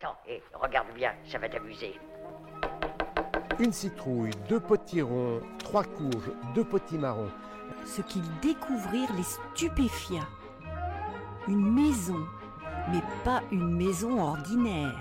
Attends, hé, regarde bien, ça va t'amuser. Une citrouille, deux potirons, trois courges, deux potimarrons. Ce qu'ils découvrirent les stupéfia. Une maison, mais pas une maison ordinaire.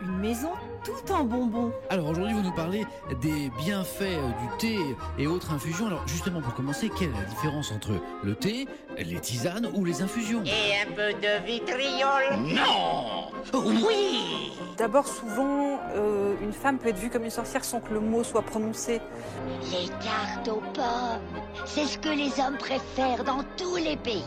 Une maison tout en bonbons. Alors aujourd'hui, vous nous parlez des bienfaits euh, du thé et autres infusions. Alors justement, pour commencer, quelle est la différence entre le thé, les tisanes ou les infusions? Et un peu de vitriol Non Oui D'abord, souvent, euh, une femme peut être vue comme une sorcière sans que le mot soit prononcé. Les tartes aux pommes, c'est ce que les hommes préfèrent dans tous les pays.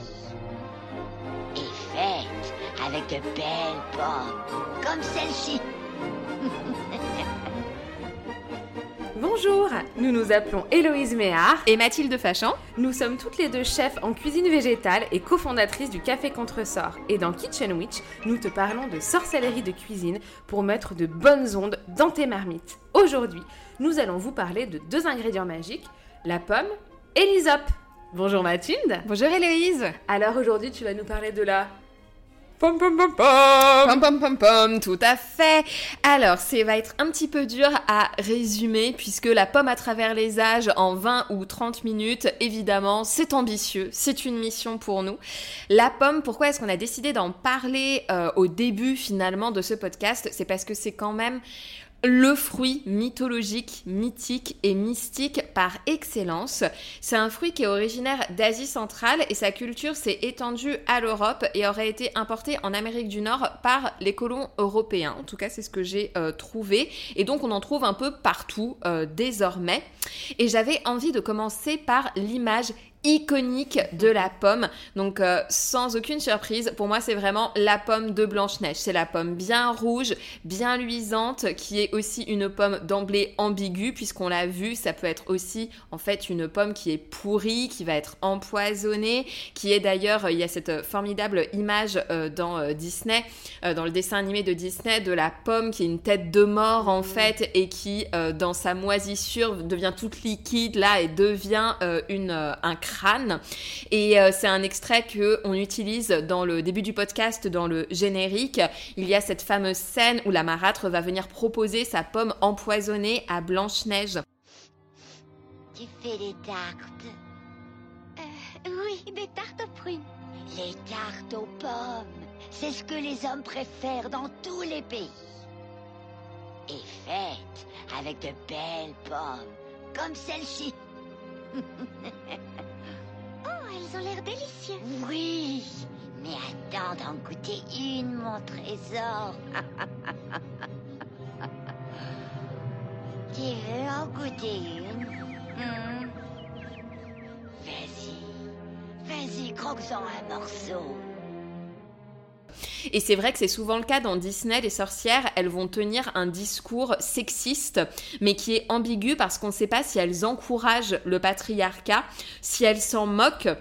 Et faites avec de belles pommes, comme celle-ci. Bonjour, nous nous appelons Héloïse Méard. Et Mathilde Fachan. Nous sommes toutes les deux chefs en cuisine végétale et cofondatrices du Café Contresort. Et dans Kitchen Witch, nous te parlons de sorcellerie de cuisine pour mettre de bonnes ondes dans tes marmites. Aujourd'hui, nous allons vous parler de deux ingrédients magiques, la pomme et l'hysope. Bonjour Mathilde. Bonjour Héloïse. Alors aujourd'hui, tu vas nous parler de la Pom pom pom pom. Pom pom pom pom, tout à fait. Alors, ça va être un petit peu dur à résumer, puisque la pomme à travers les âges en 20 ou 30 minutes, évidemment, c'est ambitieux, c'est une mission pour nous. La pomme, pourquoi est-ce qu'on a décidé d'en parler euh, au début finalement de ce podcast? C'est parce que c'est quand même le fruit mythologique, mythique et mystique par excellence. C'est un fruit qui est originaire d'Asie centrale et sa culture s'est étendue à l'Europe et aurait été importé en Amérique du Nord par les colons européens. En tout cas, c'est ce que j'ai euh, trouvé. Et donc, on en trouve un peu partout euh, désormais. Et j'avais envie de commencer par l'image iconique de la pomme. Donc euh, sans aucune surprise, pour moi c'est vraiment la pomme de Blanche-Neige. C'est la pomme bien rouge, bien luisante, qui est aussi une pomme d'emblée ambiguë, puisqu'on l'a vu, ça peut être aussi en fait une pomme qui est pourrie, qui va être empoisonnée, qui est d'ailleurs, il y a cette formidable image euh, dans euh, Disney, dans le dessin animé de Disney, de la pomme qui est une tête de mort en fait, et qui dans sa moisissure devient toute liquide là et devient une, un crâne et euh, c'est un extrait que on utilise dans le début du podcast, dans le générique. Il y a cette fameuse scène où la marâtre va venir proposer sa pomme empoisonnée à Blanche-Neige. Tu fais des tartes euh, Oui, des tartes aux prunes. Les tartes aux pommes, c'est ce que les hommes préfèrent dans tous les pays. Et faites avec de belles pommes, comme celle-ci. elles ont l'air délicieuses. Oui, mais attends d'en goûter une, mon trésor. tu veux en goûter une? Hmm? Vas-y, vas-y, croque-en un morceau. Et c'est vrai que c'est souvent le cas dans Disney, les sorcières, elles vont tenir un discours sexiste, mais qui est ambigu parce qu'on ne sait pas si elles encouragent le patriarcat, si elles s'en moquent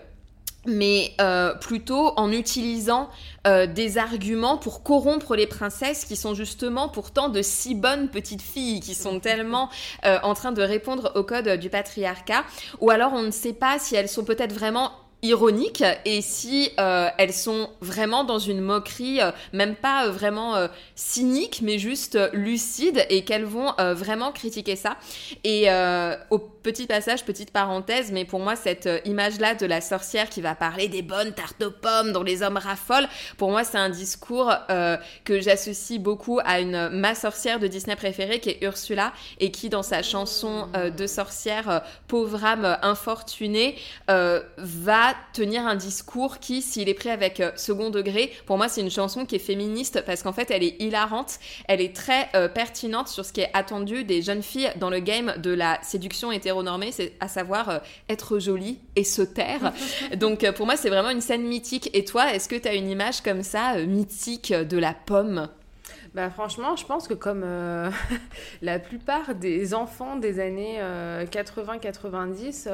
mais euh, plutôt en utilisant euh, des arguments pour corrompre les princesses qui sont justement pourtant de si bonnes petites filles, qui sont tellement euh, en train de répondre au code du patriarcat, ou alors on ne sait pas si elles sont peut-être vraiment ironiques et si euh, elles sont vraiment dans une moquerie, euh, même pas euh, vraiment cynique, mais juste lucide et qu'elles vont vraiment critiquer ça. Et au petit passage, petite parenthèse, mais pour moi cette image-là de la sorcière qui va parler des bonnes tartes aux pommes dont les hommes raffolent, pour moi c'est un discours que j'associe beaucoup à une ma sorcière de Disney préférée qui est Ursula et qui dans sa chanson de sorcière pauvre âme infortunée va tenir un discours qui, s'il est pris avec euh, second degré, pour moi c'est une chanson qui est féministe parce qu'en fait elle est hilarante, elle est très euh, pertinente sur ce qui est attendu des jeunes filles dans le game de la séduction hétéronormée, c'est à savoir euh, être jolie et se taire. Donc pour moi c'est vraiment une scène mythique. Et toi, est-ce que tu as une image comme ça, mythique de la pomme? Bah franchement, je pense que comme la plupart des enfants des années 80-90,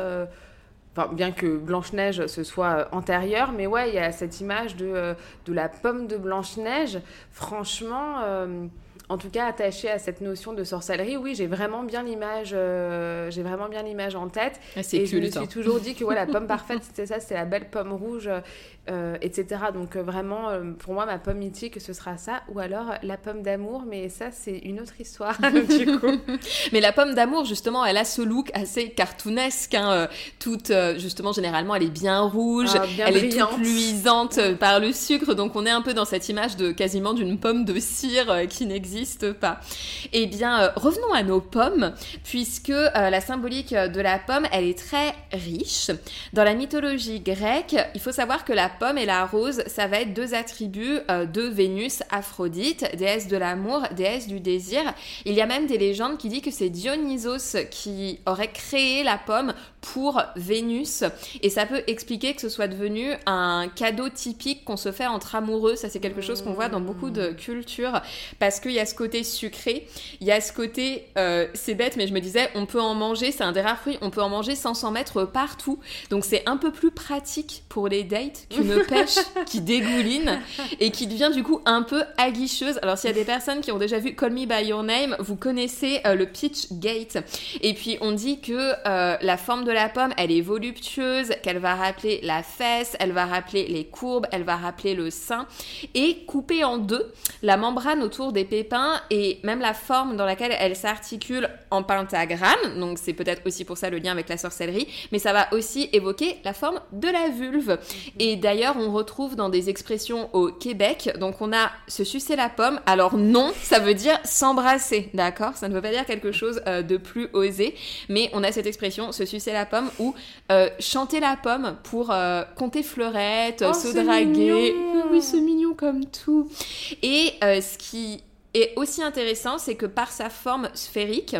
bien que Blanche-Neige ce soit antérieur, mais ouais, il y a cette image de, euh, de la pomme de Blanche-Neige. Franchement, euh, en tout cas attachée à cette notion de sorcellerie, oui, j'ai vraiment bien l'image, euh, j'ai vraiment bien l'image en tête. Ah, et je me suis toujours dit que ouais, la pomme parfaite, c'était ça, c'est la belle pomme rouge euh, etc. Donc euh, vraiment, euh, pour moi, ma pomme mythique, ce sera ça, ou alors la pomme d'amour, mais ça, c'est une autre histoire, du coup. Mais la pomme d'amour, justement, elle a ce look assez cartoonesque, hein, toute, justement, généralement, elle est bien rouge, Ah, bien elle brillante. est toute luisante par le sucre, donc on est un peu dans cette image de quasiment d'une pomme de cire qui n'existe pas. Eh bien, revenons à nos pommes, puisque la symbolique de la pomme, elle est très riche. Dans la mythologie grecque, il faut savoir que la pomme et la rose, ça va être deux attributs euh, de Vénus, Aphrodite, déesse de l'amour, déesse du désir. Il y a même des légendes qui disent que c'est Dionysos qui aurait créé la pomme pour Vénus. Et ça peut expliquer que ce soit devenu un cadeau typique qu'on se fait entre amoureux. Ça, c'est quelque chose qu'on voit dans beaucoup de cultures. Parce qu'il y a ce côté sucré, il y a ce côté, euh, c'est bête, mais je me disais, on peut en manger, c'est un des rares fruits, on peut en manger sans s'en mettre partout. Donc c'est un peu plus pratique pour les dates qu'une pêche qui dégouline et qui devient du coup un peu aguicheuse. Alors s'il y a des personnes qui ont déjà vu Call Me By Your Name, vous connaissez euh, le Pitch Gate. Et puis on dit que euh, la forme de la pomme, elle est voluptueuse, qu'elle va rappeler la fesse, elle va rappeler les courbes, elle va rappeler le sein. Et coupée en deux, la membrane autour des pépins et même la forme dans laquelle elle s'articule en pentagramme, donc c'est peut-être aussi pour ça le lien avec la sorcellerie, mais ça va aussi évoquer la forme de la vulve. Et on retrouve dans des expressions au Québec, donc on a se sucer la pomme. Alors non, ça veut dire s'embrasser, d'accord? Ça ne veut pas dire quelque chose euh, de plus osé, mais on a cette expression se sucer la pomme ou euh, chanter la pomme pour euh, compter fleurettes, Oh, se draguer. mignon. Oui, c'est mignon comme tout. Et ce qui est aussi intéressant, c'est que par sa forme sphérique,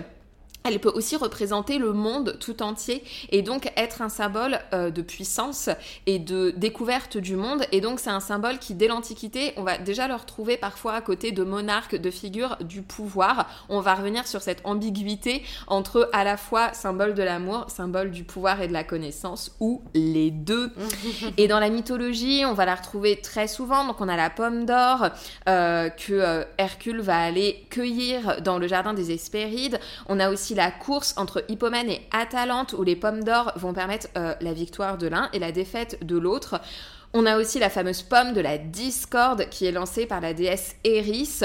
elle peut aussi représenter le monde tout entier et donc être un symbole euh, de puissance et de découverte du monde. Et donc c'est un symbole qui, dès l'Antiquité, on va déjà le retrouver parfois à côté de monarques, de figures du pouvoir. On va revenir sur cette ambiguïté entre à la fois symbole de l'amour, symbole du pouvoir et de la connaissance, ou les deux. Et dans la mythologie, on va la retrouver très souvent. Donc on a la pomme d'or euh, que euh, Hercule va aller cueillir dans le jardin des Hespérides. On a aussi la course entre Hippomène et Atalante où les pommes d'or vont permettre euh, la victoire de l'un et la défaite de l'autre. On a aussi la fameuse pomme de la discorde qui est lancée par la déesse Eris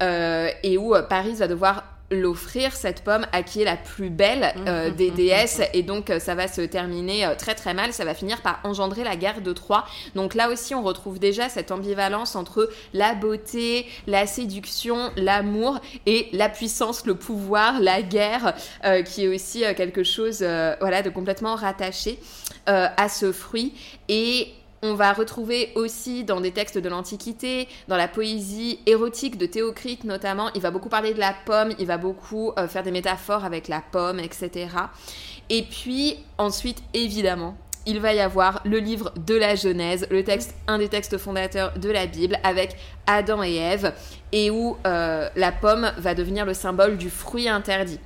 euh, et où euh, Paris va devoir l'offrir cette pomme à qui est la plus belle euh, des déesses. et donc euh, ça va se terminer euh, très très mal. Ça va finir par engendrer la guerre de Troie. Donc là aussi on retrouve déjà cette ambivalence entre la beauté la séduction l'amour et la puissance le pouvoir la guerre euh, qui est aussi euh, quelque chose euh, voilà de complètement rattaché euh, à ce fruit. Et on va retrouver aussi dans des textes de l'Antiquité, dans la poésie érotique de Théocrite notamment, il va beaucoup parler de la pomme, il va beaucoup euh, faire des métaphores avec la pomme, etc. Et puis ensuite, évidemment, il va y avoir le livre de la Genèse, le texte, un des textes fondateurs de la Bible, avec Adam et Ève, et où euh, la pomme va devenir le symbole du fruit interdit.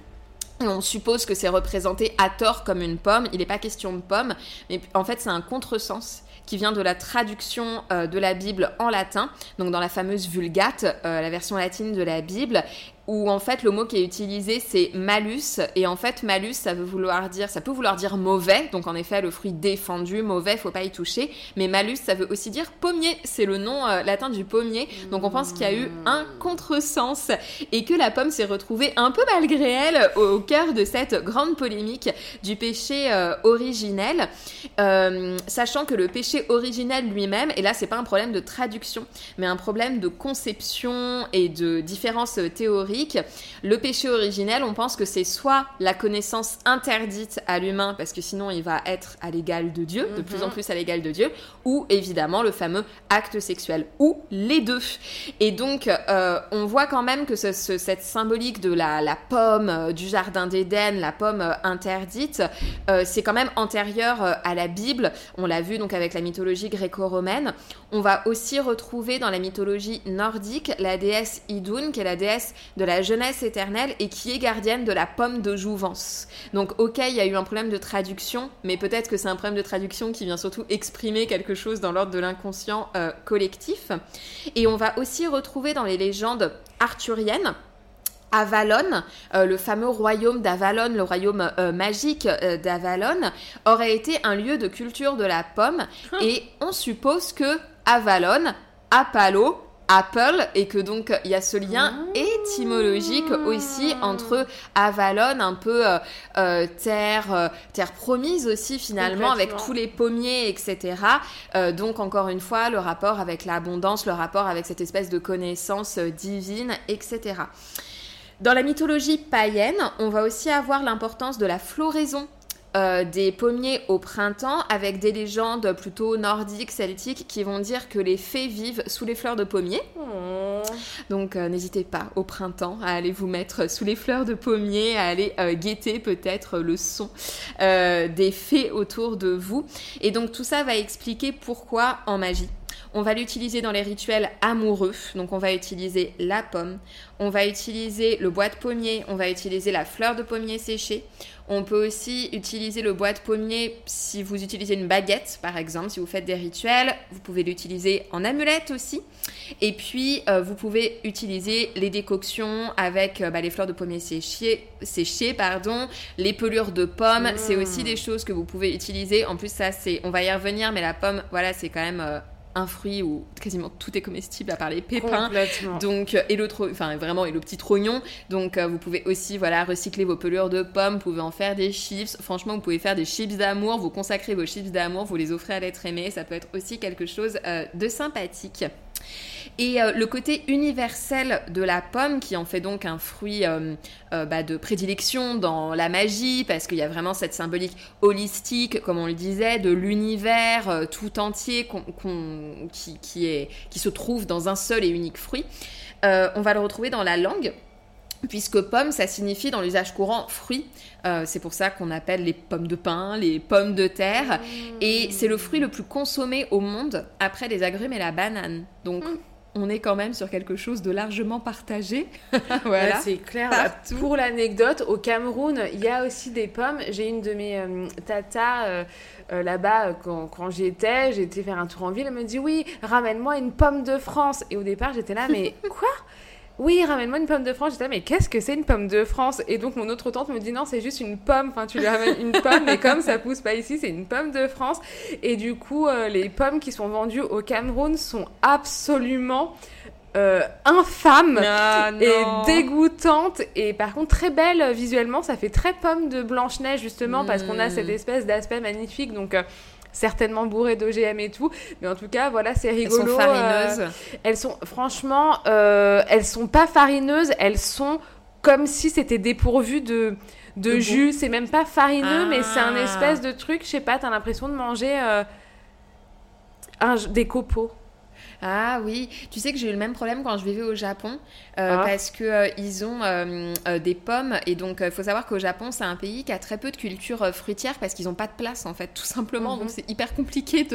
On suppose que c'est représenté à tort comme une pomme. Il n'est pas question de pomme, mais en fait c'est un contresens qui vient de la traduction euh, de la Bible en latin, donc dans la fameuse Vulgate, euh, la version latine de la Bible, où en fait le mot qui est utilisé c'est malus. Et en fait malus ça veut vouloir dire ça peut vouloir dire mauvais. Donc en effet le fruit défendu mauvais faut pas y toucher. Mais malus ça veut aussi dire pommier. C'est le nom euh, latin du pommier. Donc on pense qu'il y a eu un contresens et que la pomme s'est retrouvée un peu malgré elle au, cœur de cette grande polémique du péché euh, originel. Euh, sachant que le péché originel lui-même et là c'est pas un problème de traduction mais un problème de conception et de différence le péché originel, on pense que c'est soit la connaissance interdite à l'humain, parce que sinon il va être à l'égal de Dieu, de plus en plus à l'égal de Dieu, ou évidemment le fameux acte sexuel, ou les deux. Et donc, euh, on voit quand même que ce- ce- cette symbolique de la, la pomme euh, du jardin d'Éden, la pomme euh, interdite, c'est quand même antérieur à la Bible. On l'a vu donc avec la mythologie gréco-romaine. On va aussi retrouver dans la mythologie nordique la déesse Idun, qui est la déesse de la jeunesse éternelle et qui est gardienne de la pomme de jouvence. Donc, ok, il y a eu un problème de traduction, mais peut-être que c'est un problème de traduction qui vient surtout exprimer quelque chose dans l'ordre de l'inconscient euh, collectif. Et on va aussi retrouver dans les légendes arthuriennes Avalon, euh, le fameux royaume d'Avalon, le royaume euh, magique euh, d'Avalon, aurait été un lieu de culture de la pomme. Et on suppose que Avalon, Apalo, Apple, et que donc il y a ce lien étymologique aussi entre Avalon, un peu euh, euh, terre, euh, terre promise aussi finalement, avec tous les pommiers, etc. Euh, donc encore une fois, le rapport avec l'abondance, le rapport avec cette espèce de connaissance divine, etc. Dans la mythologie païenne, on va aussi avoir l'importance de la floraison euh, des pommiers au printemps avec des légendes plutôt nordiques, celtiques qui vont dire que les fées vivent sous les fleurs de pommier. Oh. Donc euh, n'hésitez pas au printemps à aller vous mettre sous les fleurs de pommier, à aller euh, guetter peut-être le son des fées autour de vous. Et donc tout ça va expliquer pourquoi en magie. On va l'utiliser dans les rituels amoureux. Donc on va utiliser la pomme, on va utiliser le bois de pommier, on va utiliser la fleur de pommier séchée. On peut aussi utiliser le bois de pommier si vous utilisez une baguette, par exemple, si vous faites des rituels. Vous pouvez l'utiliser en amulette aussi. Et puis, euh, vous pouvez utiliser les décoctions avec euh, bah, les fleurs de pommier séchées, séchées pardon, les pelures de pommes. C'est aussi des choses que vous pouvez utiliser. En plus, ça, c'est, on va y revenir, mais la pomme, voilà, c'est quand même euh, un fruit où quasiment tout est comestible à part les pépins. Donc, euh, et le tro- enfin vraiment, et le petit trognon. Donc, euh, vous pouvez aussi, voilà, recycler vos pelures de pommes. Vous pouvez en faire des chips. Franchement, vous pouvez faire des chips d'amour. Vous consacrez vos chips d'amour. Vous les offrez à l'être aimé. Ça peut être aussi quelque chose euh, de sympathique. Et euh, le côté universel de la pomme, qui en fait donc un fruit euh, euh, bah, de prédilection dans la magie, parce qu'il y a vraiment cette symbolique holistique, comme on le disait, de l'univers tout entier qui, se trouve dans un seul et unique fruit. On va le retrouver dans la langue. Puisque pomme, ça signifie dans l'usage courant fruit. C'est pour ça qu'on appelle les pommes de pin, les pommes de terre. Et c'est le fruit le plus consommé au monde après les agrumes et la banane. Donc on est quand même sur quelque chose de largement partagé. voilà. C'est clair. Partout. Pour l'anecdote, au Cameroun, il y a aussi des pommes. J'ai une de mes euh, tatas euh, euh, là-bas, euh, quand, quand j'y étais, été faire un tour en ville, elle me dit oui, ramène-moi une pomme de France. Et au départ, j'étais là, mais quoi? Oui, ramène-moi une pomme de France. J'étais mais qu'est-ce que c'est une pomme de France? Et donc mon autre tante me dit non, c'est juste une pomme. Enfin, tu lui ramènes une pomme, mais comme ça pousse pas ici, c'est une pomme de France. Et du coup, euh, les pommes qui sont vendues au Cameroun sont absolument euh, infâmes Ah, et non. dégoûtante et par contre très belle visuellement ça fait très pomme de blanche neige justement parce qu'on a Mm. cette espèce d'aspect magnifique donc euh, certainement bourré d'OGM et tout mais en tout cas voilà c'est Elles rigolo sont farineuses. euh, elles sont franchement euh, elles sont pas farineuses elles sont comme si c'était dépourvu de de jus c'est même pas farineux mais c'est un Ah. espèce de truc je sais pas t'as l'impression de manger euh, un- des copeaux Ah oui, tu sais que j'ai eu le même problème quand je vivais au Japon euh, Ah. parce que euh, ils ont euh, des pommes et donc il faut savoir qu'au Japon c'est un pays qui a très peu de culture fruitière parce qu'ils n'ont pas de place en fait tout simplement. Mhm. donc c'est hyper compliqué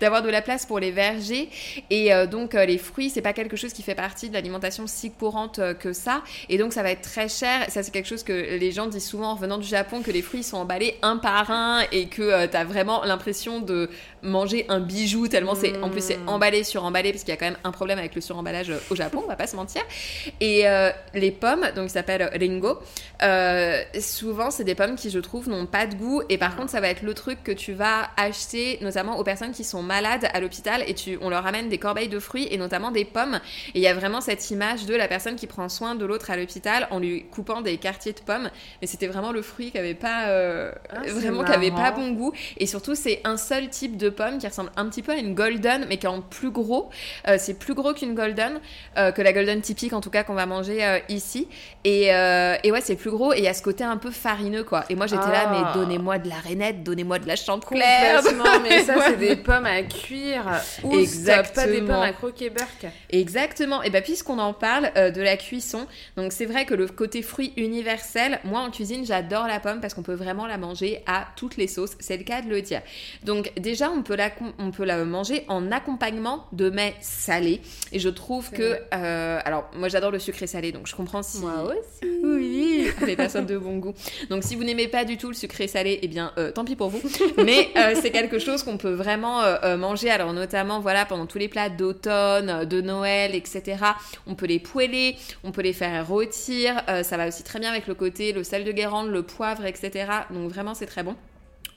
d'avoir de la place pour les vergers. Et donc les fruits c'est pas quelque chose qui fait partie de l'alimentation si courante que ça. Et donc ça va être très cher. Ça c'est quelque chose que les gens disent souvent en revenant du Japon que les fruits sont emballés un par un et que tu as vraiment l'impression de manger un bijou tellement c'est en plus c'est Mm. emballé sur emballé parce qu'il y a quand même un problème avec le suremballage euh, au Japon on va pas se mentir. Et euh, les pommes donc ils s'appellent ringo euh, souvent c'est des pommes qui je trouve n'ont pas de goût. Et par contre ça va être le truc que tu vas acheter notamment aux personnes qui sont malades à l'hôpital et tu on leur ramène des corbeilles de fruits et notamment des pommes. Et il y a vraiment cette image de la personne qui prend soin de l'autre à l'hôpital en lui coupant des quartiers de pommes. Mais c'était vraiment le fruit qui avait pas euh, Ah, vraiment qui avait pas bon goût. Et surtout c'est un seul type de pomme qui ressemble un petit peu à une golden mais qui est en plus gros Euh, c'est plus gros qu'une golden euh, que la golden typique en tout cas qu'on va manger euh, ici et, et ouais c'est plus gros et il y a ce côté un peu farineux quoi et moi j'étais là Ah. mais donnez-moi de la rainette donnez-moi de la Complètement, mais ça, c'est des pommes à cuire. Ou pas des Exactement. pommes à croquer burk. Exactement. Et bien puisqu'on en parle de la cuisson, donc c'est vrai que le côté fruit universel, moi en cuisine j'adore la pomme parce qu'on peut vraiment la manger à toutes les sauces. C'est le cas de le dire. Donc déjà on peut, la, on peut la manger en accompagnement de mets salés. Et je trouve que. euh, alors, moi j'adore le sucré salé, donc je comprends si. Moi aussi. Oui, les personnes de bon goût. Donc si vous n'aimez pas du tout le sucré salé, eh bien euh, tant pis pour vous. Mais euh, c'est quelque chose qu'on peut vraiment manger. Alors notamment voilà pendant tous les plats d'automne, de Noël, etc. On peut les poêler, on peut les faire rôtir. Ça va aussi très bien avec le côté le sel de Guérande, le poivre, etc. Donc vraiment c'est très bon.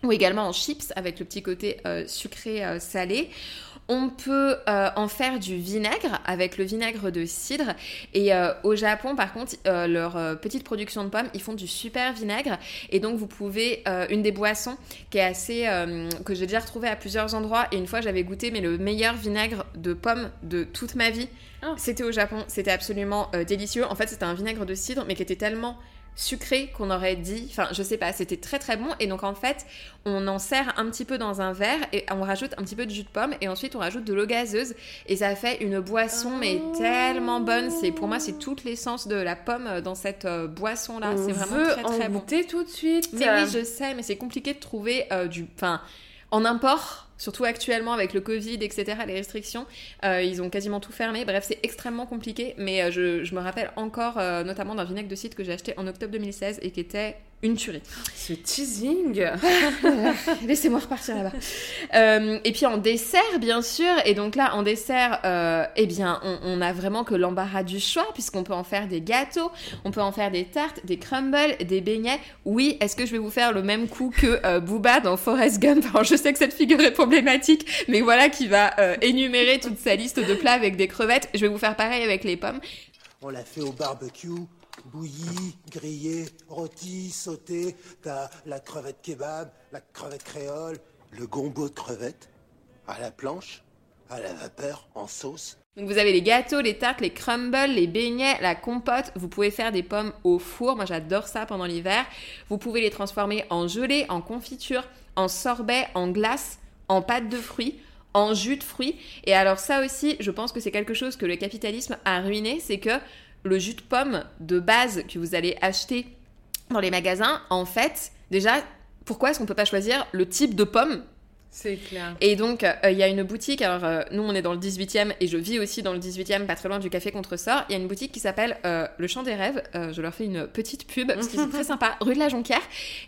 Ou également en chips avec le petit côté euh, sucré euh, salé. On peut euh, en faire du vinaigre avec le vinaigre de cidre. Et au Japon, par contre, leur petite production de pommes, ils font du super vinaigre. Et donc, vous pouvez, une des boissons qui est assez. que j'ai déjà retrouvée à plusieurs endroits. Et une fois, j'avais goûté, mais le meilleur vinaigre de pommes de toute ma vie, Ah. c'était au Japon. C'était absolument délicieux. En fait, c'était un vinaigre de cidre, mais qui était tellement sucré qu'on aurait dit, enfin je sais pas, c'était très très bon et donc en fait on en sert un petit peu dans un verre et on rajoute un petit peu de jus de pomme et ensuite on rajoute de l'eau gazeuse et ça fait une boisson mais tellement bonne, c'est pour moi c'est toute l'essence de la pomme euh, dans cette boisson là, c'est vraiment veut très très en bon. goûter tout de suite. Mais oui, je sais, mais c'est compliqué de trouver euh, du. Enfin, en import, surtout actuellement avec le Covid, etc., les restrictions, euh, ils ont quasiment tout fermé. Bref, c'est extrêmement compliqué. Mais euh, je, me rappelle encore, euh, notamment d'un vinaigre de cidre que j'ai acheté en octobre 2016 et qui était une tuerie. Ce teasing. Laissez-moi repartir là-bas. Euh, et puis en dessert, bien sûr. Et donc là, en dessert, euh, eh bien, on, on a vraiment que l'embarras du choix, puisqu'on peut en faire des gâteaux, on peut en faire des tartes, des crumbles, des beignets. Oui, est-ce que je vais vous faire le même coup que euh, Booba dans Forrest Gump? Alors, je sais que cette figure est problématique, mais voilà qui va euh, énumérer toute sa liste de plats avec des crevettes. Je vais vous faire pareil avec les pommes. On l'a fait au barbecue, bouilli, grillé, rôti, sauté. T'as la crevette kebab, la crevette créole, le gombo de crevettes, à la planche, à la vapeur, en sauce. Donc vous avez les gâteaux, les tartes, les crumbles, les beignets, la compote. Vous pouvez faire des pommes au four. Moi j'adore ça pendant l'hiver. Vous pouvez les transformer en gelée, en confiture, en sorbet, en glace, en pâte de fruits en jus de fruits. Et alors ça aussi, je pense que c'est quelque chose que le capitalisme a ruiné, c'est que le jus de pomme de base que vous allez acheter dans les magasins, en fait, déjà, pourquoi est-ce qu'on peut pas choisir le type de pomme C'est clair. et donc, euh, il y a une boutique, alors euh, nous on est dans le 18e et je vis aussi dans le 18e, pas très loin du Café Contresort. Il y a une boutique qui s'appelle euh, Le Champ des Rêves. Je leur fais une petite pub parce qu'ils sont très sympas, rue de la Jonquière.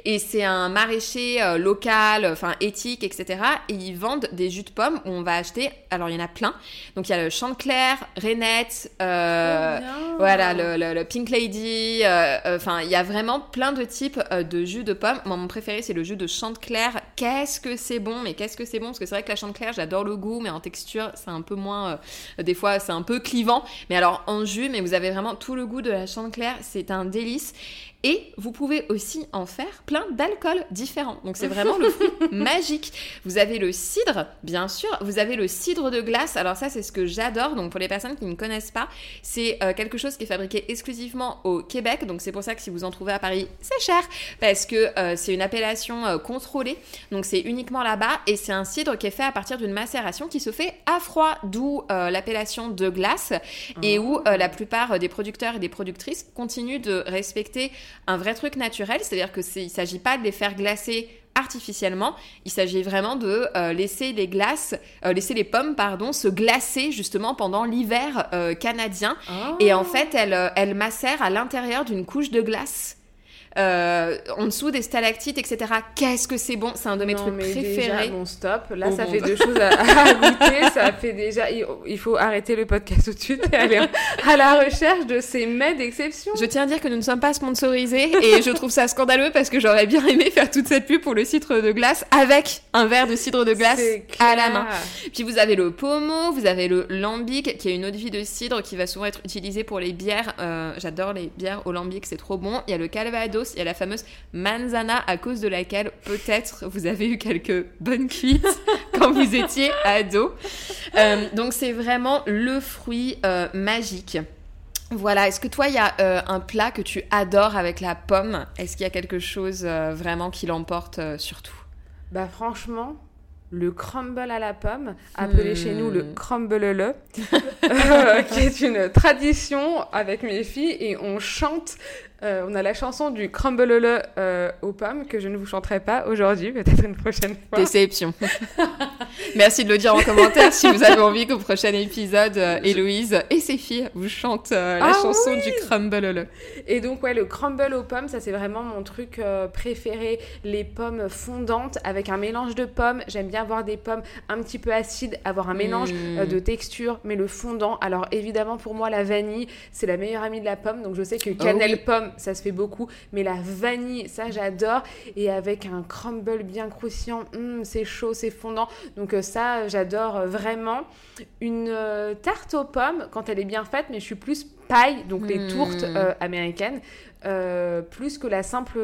Et c'est un maraîcher local, enfin éthique, etc. Et ils vendent des jus de pommes où on va acheter, alors il y en a plein. Donc il y a le Chanteclair, Renette, bien. voilà, le, le- le Pink Lady. Enfin, il y a vraiment plein de types de jus de pommes. Moi, mon préféré, c'est le jus de Chanteclair. Qu'est-ce que c'est bon, mais qu'est-ce que c'est bon? Parce que c'est vrai que la Chanteclair, j'adore le goût, mais en texture, c'est un peu moins. euh, des fois, c'est un peu clivant. Mais alors, en jus, mais vous avez vraiment tout le goût de la Chanteclair. C'est un délice. Et vous pouvez aussi en faire plein d'alcools différents. Donc c'est vraiment le fruit magique. Vous avez le cidre, bien sûr. Vous avez le cidre de glace. Alors ça, c'est ce que j'adore. Donc pour les personnes qui ne connaissent pas, c'est euh, quelque chose qui est fabriqué exclusivement au Québec. Donc c'est pour ça que si vous en trouvez à Paris, c'est cher. Parce que euh, c'est une appellation euh, contrôlée. Donc c'est uniquement là-bas. Et c'est un cidre qui est fait à partir d'une macération qui se fait à froid. D'où l'appellation de glace. Et où euh, la plupart des producteurs et des productrices continuent de respecter un vrai truc naturel, c'est-à-dire que c'est, il s'agit pas de les faire glacer artificiellement, il s'agit vraiment de euh, laisser les glaces, euh, laisser les pommes pardon, se glacer justement pendant l'hiver euh, canadien. Oh. Et en fait, elle, euh, elle macère à l'intérieur d'une couche de glace. Euh, en dessous des stalactites, etc. Qu'est-ce que c'est bon? C'est un de mes Non, trucs mais préférés. Déjà, bon, stop. Là, ça monde. fait deux choses à, à goûter. Ça fait déjà. Il, faut arrêter le podcast tout de suite et aller à la recherche de ces mets d'exception. Je tiens à dire que nous ne sommes pas sponsorisés et je trouve ça scandaleux parce que j'aurais bien aimé faire toute cette pub pour le cidre de glace avec un verre de cidre de glace à la main. Puis vous avez le pommeau, vous avez le lambic qui est une eau de vie de cidre qui va souvent être utilisée pour les bières. Euh, J'adore les bières au lambic, c'est trop bon. Il y a le calvados, il y a la fameuse manzana à cause de laquelle peut-être vous avez eu quelques bonnes cuites quand vous étiez ado. Euh, donc c'est vraiment le fruit euh, magique. Voilà, est-ce que toi, il y a euh, un plat que tu adores avec la pomme? Est-ce qu'il y a quelque chose vraiment qui l'emporte euh, sur tout? Bah, franchement. Le crumble à la pomme, appelé Hmm. chez nous le crumble-le, euh, qui est une tradition avec mes filles et on chante Euh, on a la chanson du crumble euh, aux pommes que je ne vous chanterai pas aujourd'hui, peut-être une prochaine fois. Déception. Merci de le dire en commentaire si vous avez envie qu'au prochain épisode, euh, Héloïse et ses filles vous chantent euh, la Ah chanson oui du crumble. Et donc, ouais, le crumble aux pommes, ça c'est vraiment mon truc euh, préféré. Les pommes fondantes avec un mélange de pommes. J'aime bien avoir des pommes un petit peu acides, avoir un mélange Mm. de texture, mais le fondant. Alors, évidemment, pour moi, la vanille, c'est la meilleure amie de la pomme. Donc, je sais que cannelle oui. pomme, ça se fait beaucoup. Mais la vanille, ça j'adore. Et avec un crumble bien croustillant, hum, c'est chaud, c'est fondant. Donc, euh, ça, j'adore euh, vraiment. Une euh, tarte aux pommes, quand elle est bien faite, mais je suis plus paille, donc les Hmm. tourtes euh, américaines, euh, plus que la simple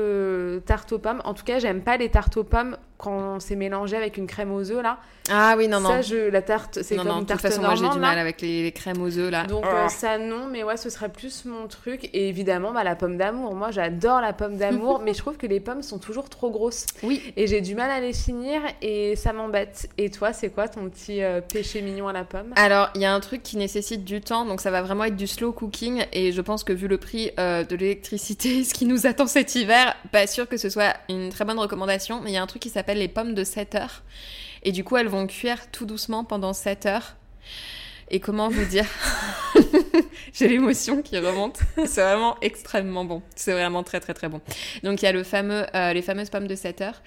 tarte aux pommes. En tout cas, j'aime pas les tartes aux pommes quand c'est mélangé avec une crème aux œufs là. Ah oui, non, non. Ça, je, la tarte, c'est comme non, une de toute tarte façon, moi j'ai du là. mal avec les, les crèmes aux œufs là. Donc Ah. euh, ça non, mais ouais, ce serait plus mon truc. Et évidemment, bah, la pomme d'amour. Moi, j'adore la pomme d'amour, mais je trouve que les pommes sont toujours trop grosses. Oui. Et j'ai du mal à les finir et ça m'embête. Et toi, c'est quoi ton petit euh, péché mignon à la pomme? Alors, il y a un truc qui nécessite du temps, donc ça va vraiment être du slow cooking. Et je pense que vu le prix euh, de l'électricité, ce qui nous attend cet hiver, pas sûr que ce soit une très bonne recommandation. Mais il y a un truc qui s'appelle les pommes de 7 heures. Et du coup, elles vont cuire tout doucement pendant 7 heures. Et comment vous dire? J'ai l'émotion qui remonte. C'est vraiment extrêmement bon. C'est vraiment très très très bon. Donc il y a le fameux, euh, les fameuses pommes de 7 heures.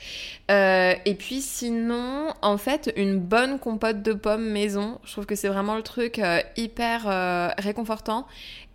Euh, et puis sinon, en fait, une bonne compote de pommes maison. Je trouve que c'est vraiment le truc euh, hyper réconfortant.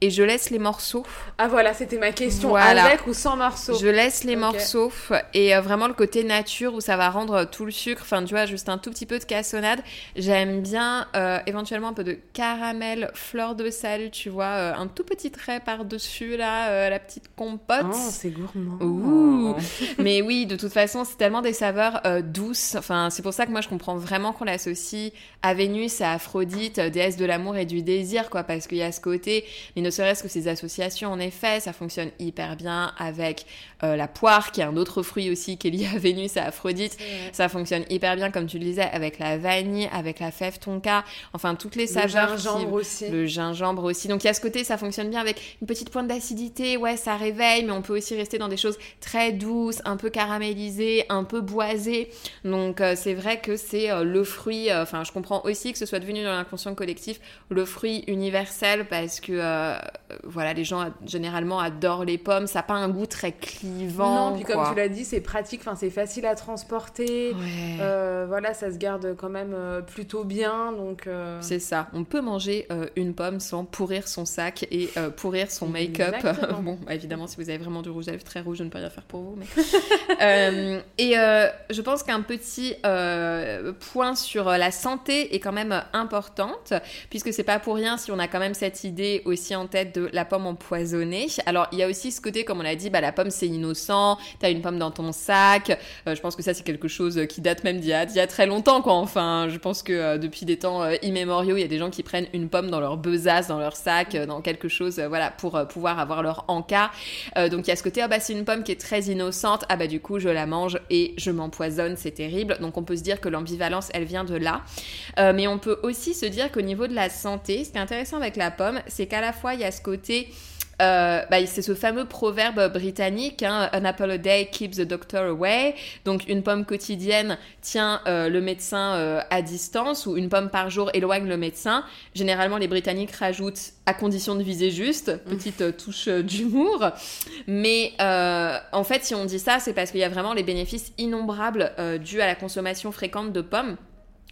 Et je laisse les morceaux. Ah voilà, c'était ma question. Voilà. Avec ou sans morceaux? Je laisse les morceaux et vraiment le côté nature où ça va rendre tout le sucre, enfin tu vois, juste un tout petit peu de cassonade. J'aime bien éventuellement un peu de caramel, fleur de sel, tu vois, euh, un tout petit trait par-dessus là, euh, la petite compote. Oh, c'est gourmand. Ouh. Mais oui, de toute façon, c'est tellement des saveurs euh, douces. Enfin, c'est pour ça que moi, je comprends vraiment qu'on l'associe à Vénus, à Aphrodite, déesse de l'amour et du désir, quoi, parce qu'il y a ce côté. Mais ne serait-ce que ces associations, en effet, ça fonctionne hyper bien avec euh, la poire, qui est un autre fruit aussi qui est lié à Vénus à Aphrodite. Ça fonctionne hyper bien, comme tu le disais, avec la vanille, avec la fève tonka. Enfin, toutes les Le saveurs. qui- gingembre aussi. Le gingembre aussi. Donc, il y a ce côté, ça fonctionne bien avec une petite pointe d'acidité. Ouais, ça réveille, mais on peut aussi rester dans des choses très douces, un peu caramélisées, un peu boisées. Donc, euh, c'est vrai que c'est euh, le fruit. Enfin, je comprends aussi que ce soit devenu dans l'inconscient collectif le fruit universel parce que, voilà, les gens généralement adorent les pommes. Ça n'a pas un goût très clivant. Non, puis comme tu l'as dit, c'est pratique, enfin c'est facile à transporter. Ouais. Euh, voilà, ça se garde quand même euh, plutôt bien, donc. euh, C'est ça. On peut manger euh, une pomme sans pourrir son sac et pourrir son make-up. Bon, bah, évidemment, si vous avez vraiment du rouge à lèvres très rouge, je ne peux rien faire pour vous. Mais... Et je pense qu'un petit point sur la santé est quand même importante, puisque c'est pas pour rien si on a quand même cette idée aussi en tête de la pomme empoisonnée. Alors, il y a aussi ce côté, comme on l'a dit, bah, la pomme c'est innocent, t'as une pomme dans ton sac. Euh, je pense que ça, c'est quelque chose qui date même d'il y, a- y a très longtemps, quoi. Enfin, je pense que euh, depuis des temps euh, immémoriaux, il y a des gens qui prennent une pomme dans leur besace, dans leur sac, euh, dans quelque chose, euh, voilà, pour euh, pouvoir avoir leur encas. Euh, donc, il y a ce côté, ah bah, c'est une pomme qui est très innocente, ah bah, du coup, je la mange et je m'empoisonne, c'est terrible. Donc, on peut se dire que l'ambivalence, elle vient de là. Euh, mais on peut aussi se dire qu'au niveau de la santé, ce qui est intéressant avec la pomme, c'est qu'à la fois, il y a ce côté euh, bah, c'est ce fameux proverbe britannique, hein, An apple a day keeps the doctor away. Donc une pomme quotidienne tient euh, le médecin euh, à distance ou une pomme par jour éloigne le médecin. Généralement, les Britanniques rajoutent à condition de viser juste, petite touche d'humour. Mais en fait, si on dit ça, c'est parce qu'il y a vraiment les bénéfices innombrables dus à la consommation fréquente de pommes.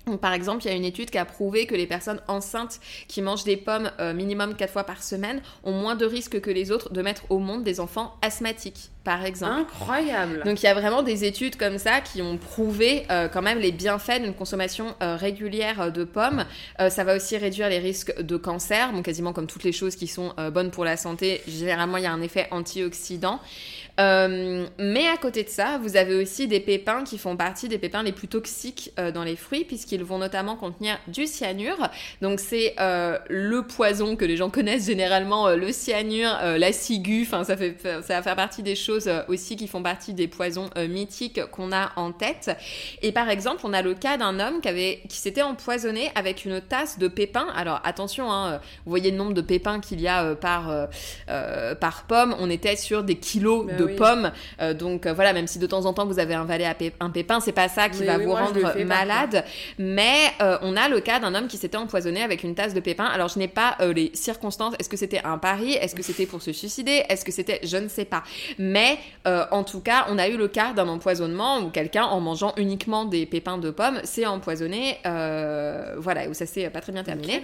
Donc, par exemple, il y a une étude qui a prouvé que les personnes enceintes qui mangent des pommes euh, minimum 4 fois par semaine ont moins de risques que les autres de mettre au monde des enfants asthmatiques, par exemple. Incroyable. Donc il y a vraiment des études comme ça qui ont prouvé euh, quand même les bienfaits d'une consommation euh, régulière de pommes. Ça va aussi réduire les risques de cancer, bon, quasiment comme toutes les choses qui sont bonnes pour la santé. Généralement, il y a un effet antioxydant. Euh, mais à côté de ça, vous avez aussi des pépins qui font partie des pépins les plus toxiques euh, dans les fruits, puisqu'il puisqu'ils vont notamment contenir du cyanure. Donc c'est euh, le poison que les gens connaissent généralement, le cyanure, la ciguë. Enfin, ça fait ça va faire partie des choses aussi qui font partie des poisons mythiques qu'on a en tête. Et par exemple, on a le cas d'un homme qui avait qui s'était empoisonné avec une tasse de pépins. Alors attention, hein, vous voyez le nombre de pépins qu'il y a par par pomme. On était sur des kilos Bah de oui. pommes. Euh, donc euh, voilà, même si de temps en temps vous avez un pé- un pépin, c'est pas ça qui Mais va oui, vous moi, rendre fais malade. Mais euh, on a le cas d'un homme qui s'était empoisonné avec une tasse de pépins. Alors je n'ai pas les circonstances. Est-ce que c'était un pari? Est-ce que c'était pour se suicider? Est-ce que c'était? Je ne sais pas. Mais en tout cas, on a eu le cas d'un empoisonnement où quelqu'un, en mangeant uniquement des pépins de pommes, s'est empoisonné. voilà, où ça s'est pas très bien terminé.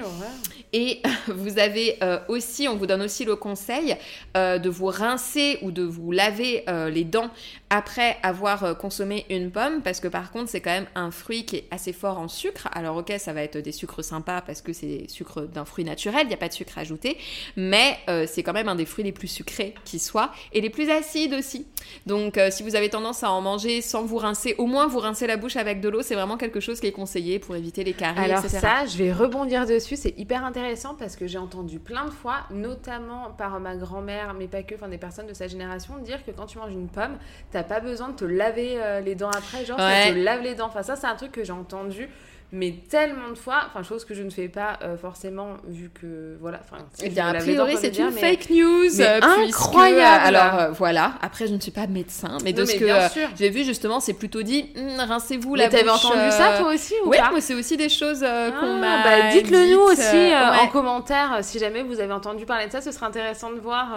Et vous avez aussi, on vous donne aussi le conseil de vous rincer ou de vous laver euh, les dents après avoir euh, consommé une pomme, parce que par contre, c'est quand même un fruit qui est assez fort en sucre. Alors, ok, ça va être des sucres sympas parce que c'est des sucres d'un fruit naturel, il n'y a pas de sucre ajouté, mais euh, c'est quand même un des fruits les plus sucrés qui soit et les plus acides aussi. Donc, si vous avez tendance à en manger sans vous rincer, au moins vous rincer la bouche avec de l'eau, c'est vraiment quelque chose qui est conseillé pour éviter les caries, Alors etc. ça, je vais rebondir dessus, c'est hyper intéressant parce que j'ai entendu plein de fois, notamment par ma grand-mère, mais pas que, enfin des personnes de sa génération, dire que quand tu manges une pomme, t'as pas besoin de te laver euh, les dents après, genre Ouais. ça te lave les dents. Enfin ça, c'est un truc que j'ai entendu. Mais tellement de fois, enfin chose que je ne fais pas euh, forcément vu que voilà, enfin Eh bien, a priori, c'est une dire, mais- fake news. Mais euh, incroyable. euh, Alors, euh, voilà. Après, je ne suis pas médecin, mais de Non, ce mais que euh, j'ai vu, justement, c'est plutôt dit hum, rincez-vous Mais la t'avais bouche. entendu euh, ça toi aussi ou Ouais, pas moi, c'est aussi des choses euh, qu'on Ah, m'a. bah, dites-le dites, nous aussi euh, euh, ouais. en commentaire euh, si jamais vous avez entendu parler de ça, ce serait intéressant de voir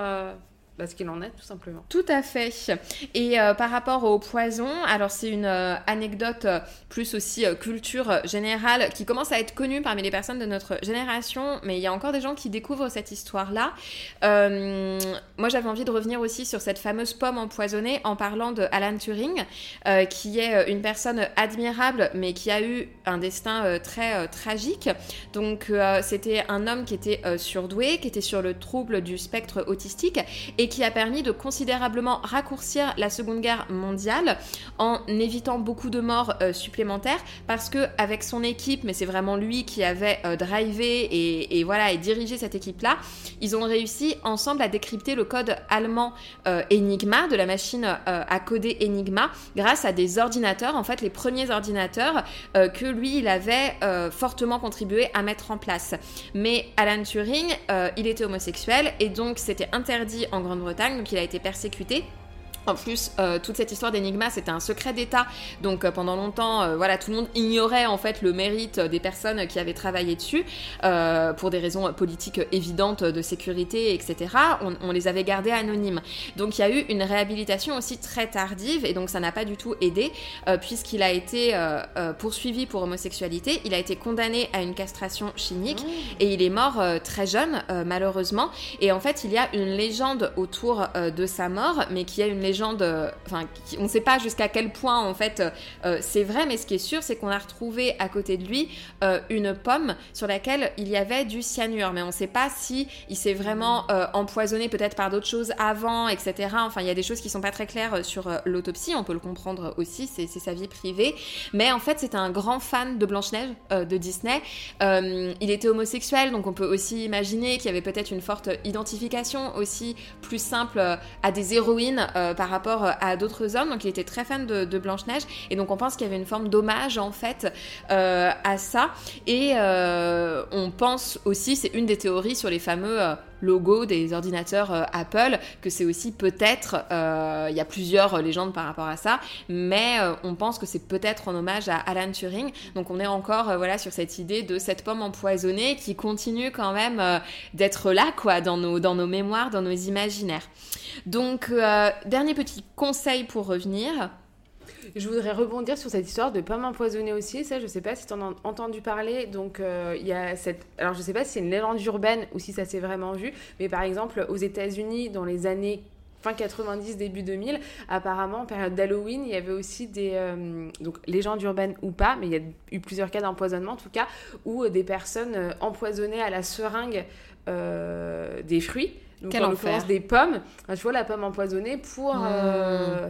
euh, bah, qu'il en est tout simplement. Tout à fait. Et euh, par rapport au poison, alors c'est une euh, anecdote euh, plus aussi culture générale qui commence à être connue parmi les personnes de notre génération, mais il y a encore des gens qui découvrent cette histoire-là. Moi, j'avais envie de revenir aussi sur cette fameuse pomme empoisonnée en parlant de Alan Turing, qui est une personne admirable, mais qui a eu un destin très tragique. Donc, c'était un homme qui était surdoué, qui était sur le trouble du spectre autistique et qui a permis de considérablement raccourcir la Seconde Guerre mondiale en évitant beaucoup de morts euh, supplémentaires parce que avec son équipe, mais c'est vraiment lui qui avait euh, drivé et, voilà et dirigé cette équipe-là, ils ont réussi ensemble à décrypter le code allemand euh, Enigma de la machine euh, à coder Enigma grâce à des ordinateurs, en fait les premiers ordinateurs que lui il avait fortement contribué à mettre en place. Mais Alan Turing, il était homosexuel et donc c'était interdit en Grande-Bretagne, donc il a été persécuté. En plus, euh, toute cette histoire d'Enigma, c'était un secret d'État. Donc euh, pendant longtemps, euh, voilà, tout le monde ignorait en fait le mérite des personnes qui avaient travaillé dessus pour des raisons politiques évidentes de sécurité, etc. On, les avait gardés anonymes. Donc il y a eu une réhabilitation aussi très tardive et donc ça n'a pas du tout aidé puisqu'il a été poursuivi pour homosexualité. Il a été condamné à une castration chimique et il est mort très jeune malheureusement. Et en fait, il y a une légende autour de sa mort, mais qui est une euh, enfin, on ne sait pas jusqu'à quel point en fait euh, c'est vrai, mais ce qui est sûr, c'est qu'on a retrouvé à côté de lui euh, une pomme sur laquelle il y avait du cyanure, mais on ne sait pas si il s'est vraiment euh, empoisonné peut-être par d'autres choses avant, etc. Enfin, il y a des choses qui sont pas très claires euh, sur euh, l'autopsie, on peut le comprendre aussi, c'est c'est sa vie privée. Mais en fait, c'était un grand fan de Blanche-Neige, euh, de Disney. Euh, il était homosexuel, donc on peut aussi imaginer qu'il y avait peut-être une forte identification aussi plus simple euh, à des héroïnes euh, par rapport euh, à d'autres hommes. Donc il était très fan de, Blanche-Neige, et donc on pense qu'il y avait une forme d'hommage en fait euh, à ça. Et euh, on pense aussi, c'est une des théories sur les fameux logos des ordinateurs euh, Apple, que c'est aussi peut-être, euh, il y a plusieurs euh, légendes par rapport à ça, mais on pense que c'est peut-être en hommage à Alan Turing. Donc on est encore voilà sur cette idée de cette pomme empoisonnée qui continue quand même d'être là quoi dans nos dans nos mémoires, dans nos imaginaires. Donc dernier petit conseil pour revenir. Je voudrais rebondir sur cette histoire de pommes empoisonnées aussi. Ça, je sais pas si tu en as entendu parler. Donc, euh, il y a cette. Alors, je sais pas si c'est une légende urbaine ou si ça s'est vraiment vu. Mais par exemple, aux États-Unis, dans les années fin 90, début 2000, apparemment, en période d'Halloween, il y avait aussi des. euh, donc, légendes urbaines ou pas, mais il y a eu plusieurs cas d'empoisonnement en tout cas, où euh, des personnes euh, empoisonnaient à la seringue des fruits. Donc, Quel en l'occurrence, des pommes. Enfin, tu vois, la pomme empoisonnée pour. euh,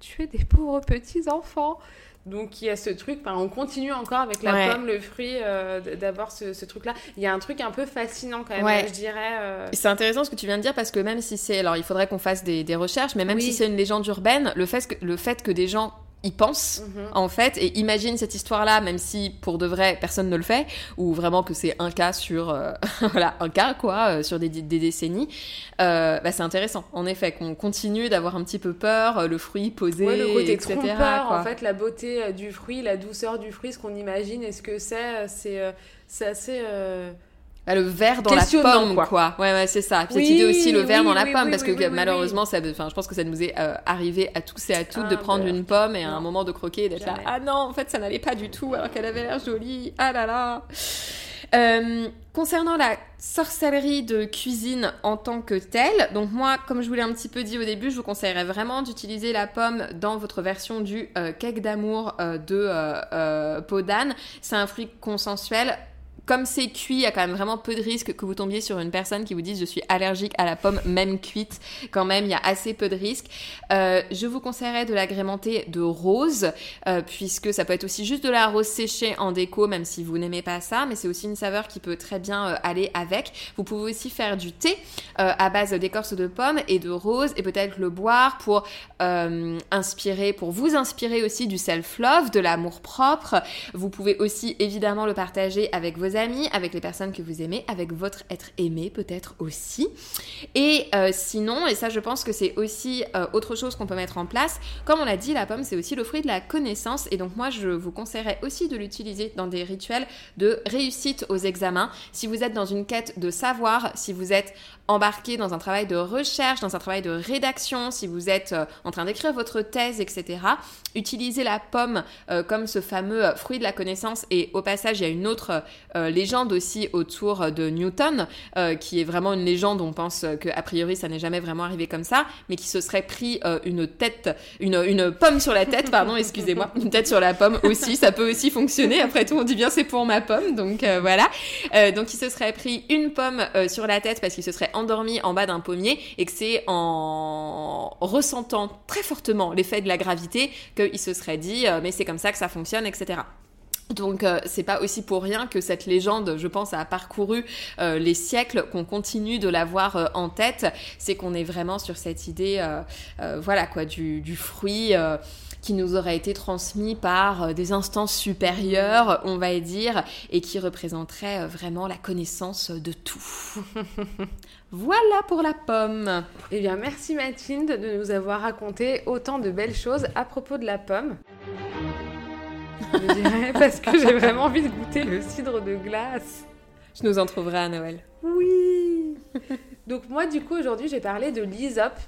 tuer des pauvres petits enfants. Donc il y a ce truc, on continue encore avec la Ouais. pomme, le fruit, euh, d'avoir ce, ce truc-là. Il y a un truc un peu fascinant quand même, Ouais. je dirais. euh, C'est intéressant ce que tu viens de dire parce que même si c'est. Alors il faudrait qu'on fasse des, des recherches, mais même Oui. si c'est une légende urbaine, le fait que, le fait que des gens pensent, Mhm. en fait, et imaginent cette histoire-là, même si pour de vrai personne ne le fait, ou vraiment que c'est un cas sur. euh, voilà, un cas quoi, euh, sur des, des décennies, euh, bah, c'est intéressant. En effet, qu'on continue d'avoir un petit peu peur, le fruit posé, Ouais, le côté etc. trompeur, quoi. en fait, la beauté du fruit, la douceur du fruit, ce qu'on imagine et ce que c'est, c'est c'est assez. Bah, le verre dans la pomme, quoi. quoi. Ouais, ouais, c'est ça. Puis Oui, cette idée aussi, le verre oui, dans la oui, pomme, parce que malheureusement, ça, enfin, je pense que ça nous est euh, arrivé à tous et à toutes Ah, de prendre bah, une pomme et à un moment de croquer et d'être là. Ah non, en fait, ça n'allait pas du tout, alors qu'elle avait l'air jolie. Ah là là. Euh, concernant la sorcellerie de cuisine en tant que telle, donc moi, comme je vous l'ai un petit peu dit au début, je vous conseillerais vraiment d'utiliser la pomme dans votre version du euh, cake d'amour euh, de euh, euh, peau d'âne. C'est un fruit consensuel. Comme c'est cuit, il y a quand même vraiment peu de risques que vous tombiez sur une personne qui vous dise je suis allergique à la pomme même cuite. Quand même, il y a assez peu de risques. Euh, je vous conseillerais de l'agrémenter de rose, euh, puisque ça peut être aussi juste de la rose séchée en déco, même si vous n'aimez pas ça, mais c'est aussi une saveur qui peut très bien euh, aller avec. Vous pouvez aussi faire du thé à base d'écorce de pomme et de rose, et peut-être le boire pour inspirer, pour vous inspirer aussi du self-love, de l'amour propre. Vous pouvez aussi évidemment le partager avec vos avec les personnes que vous aimez, avec votre être aimé peut-être aussi. Et euh, sinon, et ça je pense que c'est aussi euh, autre chose qu'on peut mettre en place, comme on l'a dit, la pomme c'est aussi le fruit de la connaissance et donc moi je vous conseillerais aussi de l'utiliser dans des rituels de réussite aux examens. Si vous êtes dans une quête de savoir, si vous êtes embarqué dans un travail de recherche, dans un travail de rédaction, si vous êtes euh, en train d'écrire votre thèse, etc., utilisez la pomme euh, comme ce fameux euh, fruit de la connaissance. Et au passage, il y a une autre euh, légende aussi autour de Newton, euh, qui est vraiment une légende. On pense euh, que a priori ça n'est jamais vraiment arrivé comme ça, mais qui se serait pris euh, une tête, une, une pomme sur la tête, pardon, excusez-moi, une tête sur la pomme aussi. Ça peut aussi fonctionner. Après tout, on dit bien c'est pour ma pomme, donc euh, voilà. Euh, donc il se serait pris une pomme euh, sur la tête parce qu'il se serait endormi en bas d'un pommier et que c'est en ressentant très fortement l'effet de la gravité qu'il se serait dit euh, mais c'est comme ça que ça fonctionne, etc. Donc euh, c'est pas aussi pour rien que cette légende, je pense, a parcouru euh, les siècles, qu'on continue de l'avoir en tête. C'est qu'on est vraiment sur cette idée, voilà quoi, du fruit. Qui nous aurait été transmis par euh, des instances supérieures, on va dire, et qui représenterait euh, vraiment la connaissance de tout. voilà pour la pomme. Eh bien, merci Mathilde de nous avoir raconté autant de belles choses à propos de la pomme. Je dirais parce que j'ai vraiment envie de goûter le cidre de glace. Je nous en trouverai à Noël. Oui. Donc moi, du coup, aujourd'hui, j'ai parlé de l'hysope.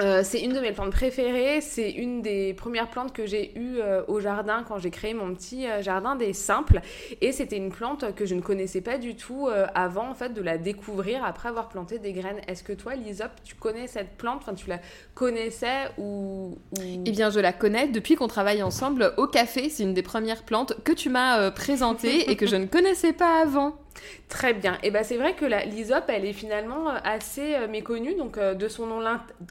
Euh, c'est une de mes plantes préférées. C'est une des premières plantes que j'ai eues euh, au jardin quand j'ai créé mon petit euh, jardin des simples. Et c'était une plante que je ne connaissais pas du tout avant en fait de la découvrir après avoir planté des graines. Est-ce que toi, l'hysope, tu connais cette plante? Tu la connaissais ou, ou... Eh bien, je la connais depuis qu'on travaille ensemble au café. C'est une des premières plantes que tu m'as présentée et que je ne connaissais pas avant. Très bien. Et ben c'est vrai que l'hysope, elle est finalement euh, assez euh, méconnue, donc euh, de son nom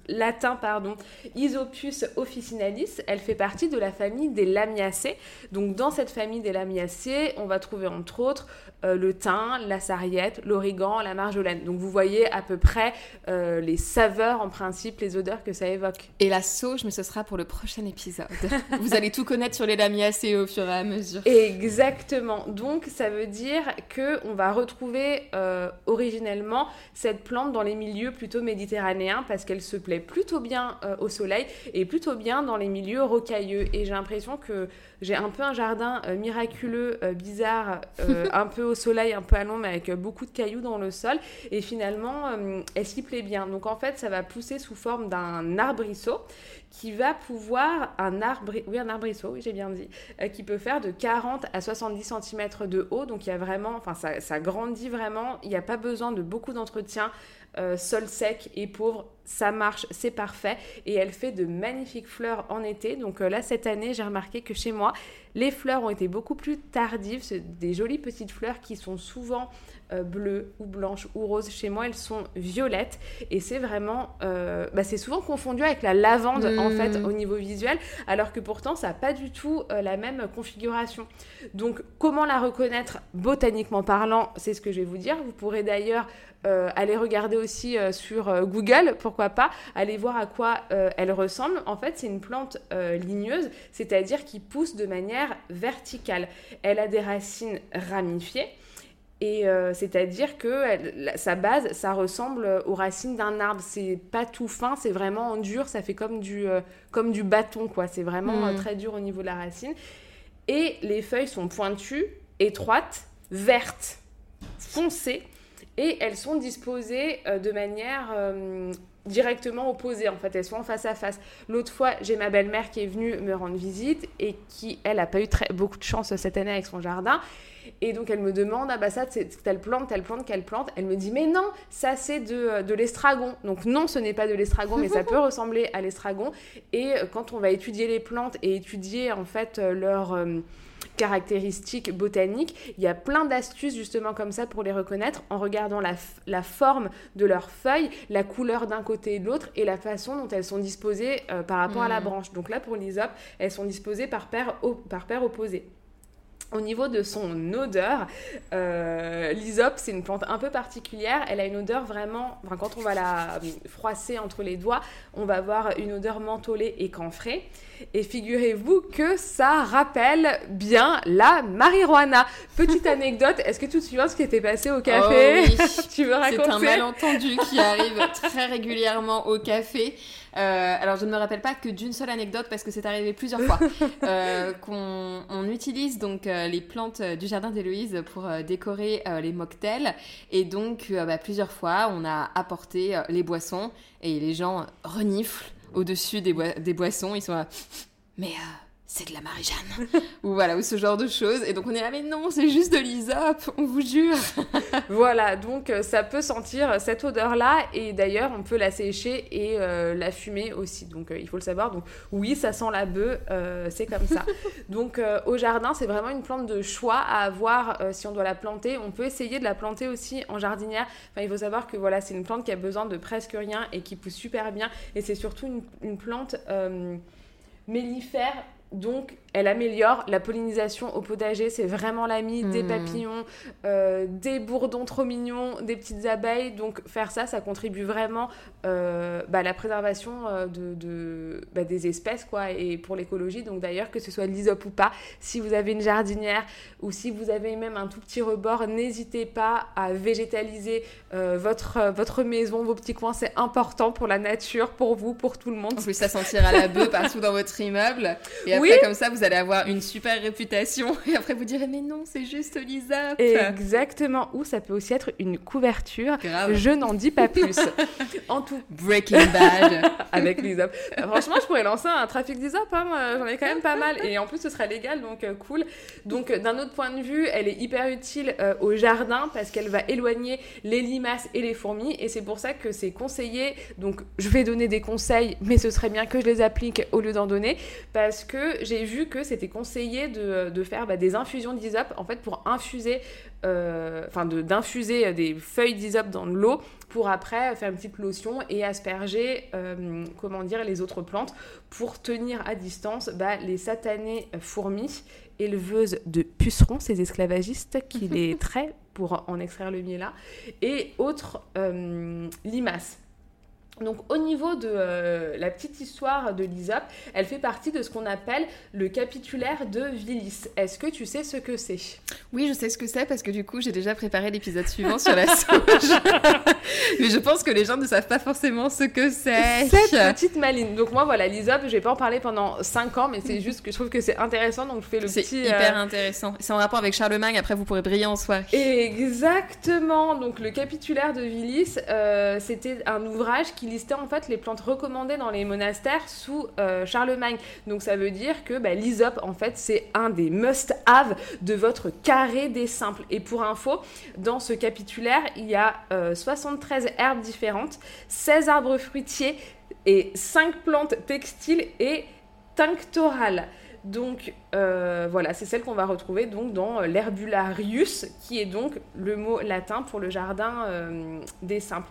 latin, pardon, Isopus officinalis. Elle fait partie de la famille des Lamiacées. Donc dans cette famille des Lamiacées, on va trouver entre autres euh, le thym, la sarriette, l'origan, la marjolaine. Donc vous voyez à peu près euh, les saveurs en principe, les odeurs que ça évoque. Et la sauge, mais ce sera pour le prochain épisode. Vous allez tout connaître sur les lamiacées au fur et à mesure. Exactement. Donc ça veut dire que on va retrouver euh, originellement cette plante dans les milieux plutôt méditerranéens parce qu'elle se plaît plutôt bien au soleil et plutôt bien dans les milieux rocailleux. Et j'ai l'impression que j'ai un peu un jardin miraculeux, bizarre, un peu au soleil, un peu à l'ombre, avec euh, beaucoup de cailloux dans le sol. Et finalement, euh, elle s'y plaît bien? Donc en fait, ça va pousser sous forme d'un arbrisseau qui va pouvoir, un arbre, oui, un arbrisseau, oui, j'ai bien dit, euh, qui peut faire de 40 à 70 cm de haut. Donc il y a vraiment, enfin ça, ça grandit vraiment, il n'y a pas besoin de beaucoup d'entretien euh, sol sec et pauvre, ça marche, c'est parfait. Et elle fait de magnifiques fleurs en été. Donc euh, là, cette année, j'ai remarqué que chez moi, les fleurs ont été beaucoup plus tardives. C'est des jolies petites fleurs qui sont souvent euh, bleues ou blanches ou roses. Chez moi, elles sont violettes. Et c'est vraiment... bah, c'est souvent confondu avec la lavande, en Mm. fait, au niveau visuel. Alors que pourtant, ça n'a pas du tout la même configuration. Donc, comment la reconnaître? Botaniquement parlant C'est ce que je vais vous dire. Vous pourrez d'ailleurs euh, aller regarder aussi euh, sur euh, Google, pourquoi pas, aller voir à quoi euh, elle ressemble. En fait, c'est une plante ligneuse, c'est-à-dire qui pousse de manière verticale. Elle a des racines ramifiées. Et c'est-à-dire que elle- la- sa base, ça ressemble aux racines d'un arbre. C'est pas tout fin, c'est vraiment en dur. Ça fait comme du, comme du bâton, quoi. C'est vraiment Mm. euh, très dur au niveau de la racine. Et les feuilles sont pointues, étroites, vertes, foncées. Et elles sont disposées euh, de manière euh, directement opposée. En fait, elles sont en face à face. L'autre fois, j'ai ma belle-mère qui est venue me rendre visite et qui, elle, a pas eu très, beaucoup de chance cette année avec son jardin. Et donc elle me demande, ah bah ça, c'est telle plante, telle plante, quelle plante? Elle me dit, mais non, ça c'est de, de l'estragon. Donc non, ce n'est pas de l'estragon, mais ça peut ressembler à l'estragon. Et euh, quand on va étudier les plantes et étudier en fait euh, euh, caractéristiques botaniques, il y a plein d'astuces justement comme ça pour les reconnaître en regardant la, forme de leurs feuilles, la couleur d'un côté et de l'autre et la façon dont elles sont disposées euh, par rapport à la Mhm. branche. Donc là pour l'hysope, elles sont disposées par paire, par paire opposée. Au niveau de son odeur, euh, l'hysope, c'est une plante un peu particulière. Elle a une odeur vraiment. Enfin, quand on va la froisser entre les doigts, on va avoir une odeur mentholée et camphrée. Et figurez-vous que ça rappelle bien la marijuana. Petite anecdote, est-ce que tu te souviens ce qui était passé au café Oh oui. Tu veux raconter C'est un malentendu qui arrive très régulièrement au café. Euh, alors, je ne me rappelle pas que d'une seule anecdote parce que c'est arrivé plusieurs fois euh, qu'on on utilise donc euh, les plantes du jardin d'Héloïse pour décorer les mocktails et donc bah, plusieurs fois on a apporté les boissons et les gens reniflent au-dessus des, boi- des boissons. Ils sont là, mais c'est de la Marie-Jeanne ou voilà ou ce genre de choses et donc on est là mais non c'est juste de l'hysope on vous jure Voilà, donc euh, ça peut sentir cette odeur-là et d'ailleurs on peut la sécher et euh, la fumer aussi. Donc euh, il faut le savoir. Donc oui, ça sent la bœuf, euh, c'est comme ça. donc au jardin, c'est vraiment une plante de choix à avoir si on doit la planter. On peut essayer de la planter aussi en jardinière. Enfin, il faut savoir que voilà, c'est une plante qui a besoin de presque rien et qui pousse super bien. Et c'est surtout une, une plante mellifère. Donc, elle améliore la pollinisation au potager. C'est vraiment l'ami des Hmm. papillons, euh, des bourdons trop mignons, des petites abeilles. Donc, faire ça, ça contribue vraiment euh, bah, à la préservation euh, de, de- bah, des espèces quoi, et pour l'écologie. Donc, d'ailleurs, que ce soit de l'hysope ou pas, si vous avez une jardinière ou si vous avez même un tout petit rebord, n'hésitez pas à végétaliser euh, votre, votre maison, vos petits coins. C'est important pour la nature, pour vous, pour tout le monde. En plus, ça sentira la bœuf partout dans votre immeuble. Et après, Oui. comme ça, vous allez avoir une super réputation. Et après, vous direz, mais non, c'est juste l'hysope. Exactement. Ou ça peut aussi être une couverture. Grave. Je n'en dis pas plus. en tout Breaking Bad. avec. Euh, Franchement, je pourrais lancer un trafic d'ISOP. Hein. euh, J'en ai quand même pas mal. Et en plus, ce sera légal, donc euh, cool. Donc, euh, d'un autre point de vue, elle est hyper utile euh, au jardin parce qu'elle va éloigner les limaces et les fourmis. Et c'est pour ça que c'est conseillé. Donc, je vais donner des conseils, mais ce serait bien que je les applique au lieu d'en donner. Parce que j'ai vu que c'était conseillé de, de faire bah, des infusions d'ISOP, en fait, pour infuser, euh, enfin, de- d'infuser des feuilles d'ISOP dans de l'eau pour après faire une petite lotion et asperger, euh, comment dire, les autres plantes pour tenir à distance bah, les satanées fourmis éleveuses de pucerons, ces esclavagistes qui les traitent pour en extraire le miel là, et autres euh, limaces. Donc au niveau de euh, la petite histoire de l'hysope, elle fait partie de ce qu'on appelle le capitulaire de Willis. Est-ce que tu sais ce que c'est? Oui, je sais ce que c'est parce que du coup, j'ai déjà préparé l'épisode suivant sur la sauge. mais je pense que les gens ne savent pas forcément ce que c'est. Cette petite maline. Donc moi voilà, l'hysope, je vais pas en parler pendant 5 ans, mais c'est juste que je trouve que c'est intéressant, donc je fais le C'est petit... hyper euh, intéressant. C'est en rapport avec Charlemagne, après vous pourrez briller en soirée. Exactement. Donc le capitulaire de Willis, euh, c'était un ouvrage qu'il listait en fait les plantes recommandées dans les monastères sous euh, Charlemagne. Donc ça veut dire que bah, l'hysope, en fait, c'est un des must-have de votre carré des simples. Et pour info, dans ce capitulaire, il y a euh, 73 herbes différentes, 16 arbres fruitiers et 5 plantes textiles et tinctorales. Donc euh, voilà, c'est celle qu'on va retrouver donc dans euh, l'herbularius, qui est donc le mot latin pour le jardin euh, des simples.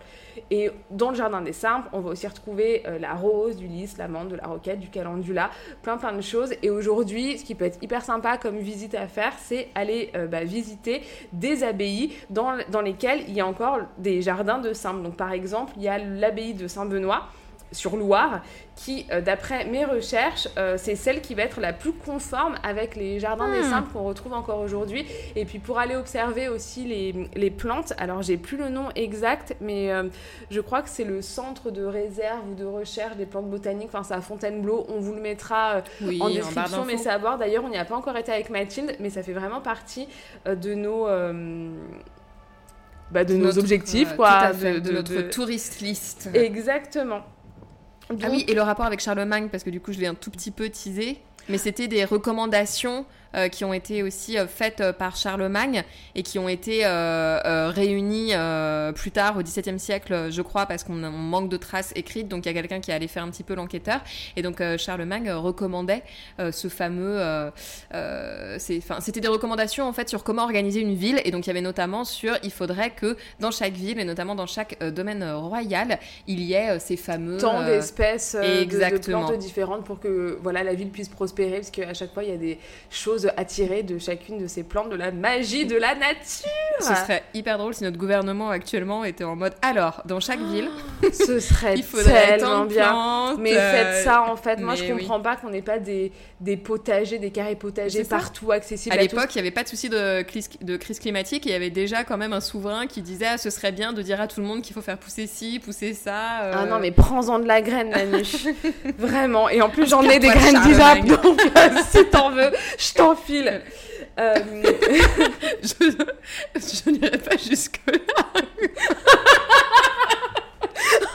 Et dans le jardin des simples, on va aussi retrouver la rose, du lys, la menthe, de la roquette, du calendula, plein plein de choses. Et aujourd'hui, ce qui peut être hyper sympa comme visite à faire, c'est aller bah, visiter des abbayes dans, dans lesquelles il y a encore des jardins de simples. Donc par exemple, il y a l'abbaye de Saint-Benoît sur Loire, qui, euh, d'après mes recherches, euh, c'est celle qui va être la plus conforme avec les jardins des Hmm. simples qu'on retrouve encore aujourd'hui. Et puis pour aller observer aussi les, les plantes, alors j'ai plus le nom exact, mais euh, je crois que c'est le centre de réserve ou de recherche des plantes botaniques, enfin c'est à Fontainebleau, on vous le mettra Oui, en description, mais c'est à voir. D'ailleurs, on n'y a pas encore été avec Mathilde, mais ça fait vraiment partie de nos... bah, de nos Notre, objectifs, quoi. tout à fait, de, de- notre de- tourist list. Exactement. Ah oui, et le rapport avec Charlemagne, parce que du coup, je l'ai un tout petit peu teasé, mais c'était des recommandations qui ont été aussi euh, faites euh, par Charlemagne et qui ont été euh, euh, réunies euh, plus tard au XVIIe siècle, je crois, parce qu'on on manque de traces écrites. Donc il y a quelqu'un qui est allé faire un petit peu l'enquêteur. Et donc euh, Charlemagne euh, recommandait euh, ce fameux. euh, euh, C'était des recommandations en fait sur comment organiser une ville. Et donc il y avait notamment sur il faudrait que dans chaque ville et notamment dans chaque euh, domaine euh, royal, il y ait euh, ces fameux. tant euh, d'espèces euh, de- de, plantes différentes pour que voilà la ville puisse prospérer parce qu'à chaque fois il y a des choses à tirer de chacune de ces plantes de la magie de la nature Ce serait hyper drôle si notre gouvernement actuellement était en mode alors dans chaque ville ce serait il faudrait tellement bien plantes, mais euh, faites ça en fait moi je mais oui. comprends pas qu'on n'ait pas des, des potagers des carrés potagers ça. partout accessibles À à, l'époque, il n'y avait pas de souci de crise, de crise climatique et il y avait déjà quand même un souverain qui disait ah, ce serait bien de dire à tout le monde qu'il faut faire pousser ci, pousser ça. euh. Ah non, mais prends-en de la graine, Manu. Vraiment. Et en plus, j'en ai des graines Charlemagne. donc euh, si t'en veux, je t'en file. Euh, je, je n'irai pas jusque-là.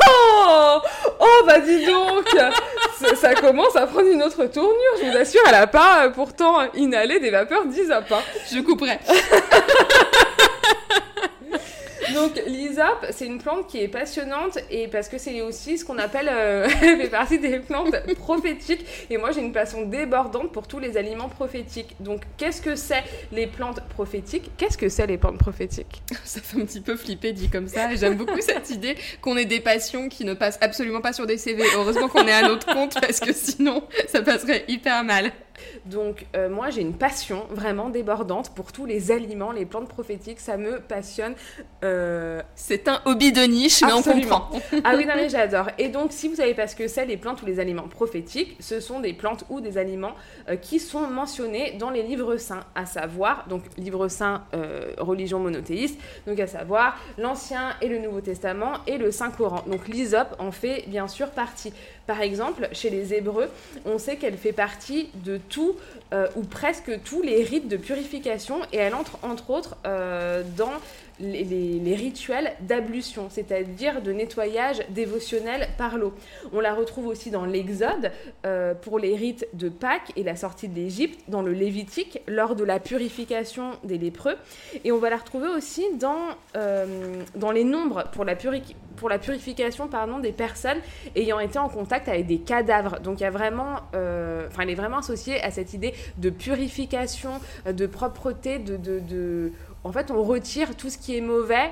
Oh, oh bah dis donc ça, ça commence à prendre une autre tournure, je vous assure, elle a pas euh, pourtant inhalé des vapeurs d'Isap. hein. Je couperai. Donc l'ISAP, c'est une plante qui est passionnante et parce que c'est aussi ce qu'on appelle, euh, fait partie des plantes prophétiques. Et moi j'ai une passion débordante pour tous les aliments prophétiques. Donc qu'est-ce que c'est les plantes prophétiques? Qu'est-ce que c'est les plantes prophétiques? Ça fait un petit peu flipper dit comme ça. J'aime beaucoup cette idée qu'on ait des passions qui ne passent absolument pas sur des CV. Heureusement qu'on est à notre compte parce que sinon ça passerait hyper mal. Donc euh, moi j'ai une passion vraiment débordante pour tous les aliments, les plantes prophétiques, ça me passionne. euh, C'est un hobby de niche, mais on Absolument. comprend. Ah oui, non mais j'adore. Et donc, si vous savez pas ce que c'est les plantes ou les aliments prophétiques, ce sont des plantes ou des aliments euh, qui sont mentionnés dans les livres saints, à savoir, donc livre saint, euh, religion monothéiste, donc à savoir l'Ancien et le Nouveau Testament et le Saint Coran. Donc l'hysope en fait bien sûr partie. Par exemple, chez les Hébreux, on sait qu'elle fait partie de tout euh, ou presque tous les rites de purification et elle entre entre autres euh, dans les, rituels d'ablution, c'est-à-dire de nettoyage dévotionnel par l'eau. On la retrouve aussi dans l'Exode euh, pour les rites de Pâques et la sortie de l'Égypte, dans le Lévitique lors de la purification des lépreux, et on va la retrouver aussi dans, euh, dans les nombres pour la, puri- pour la purification pardon, des personnes ayant été en contact avec des cadavres. Donc il y a vraiment, euh, elle est vraiment associée à cette idée de purification, euh, de propreté, de, de- en fait on retire tout ce qui est mauvais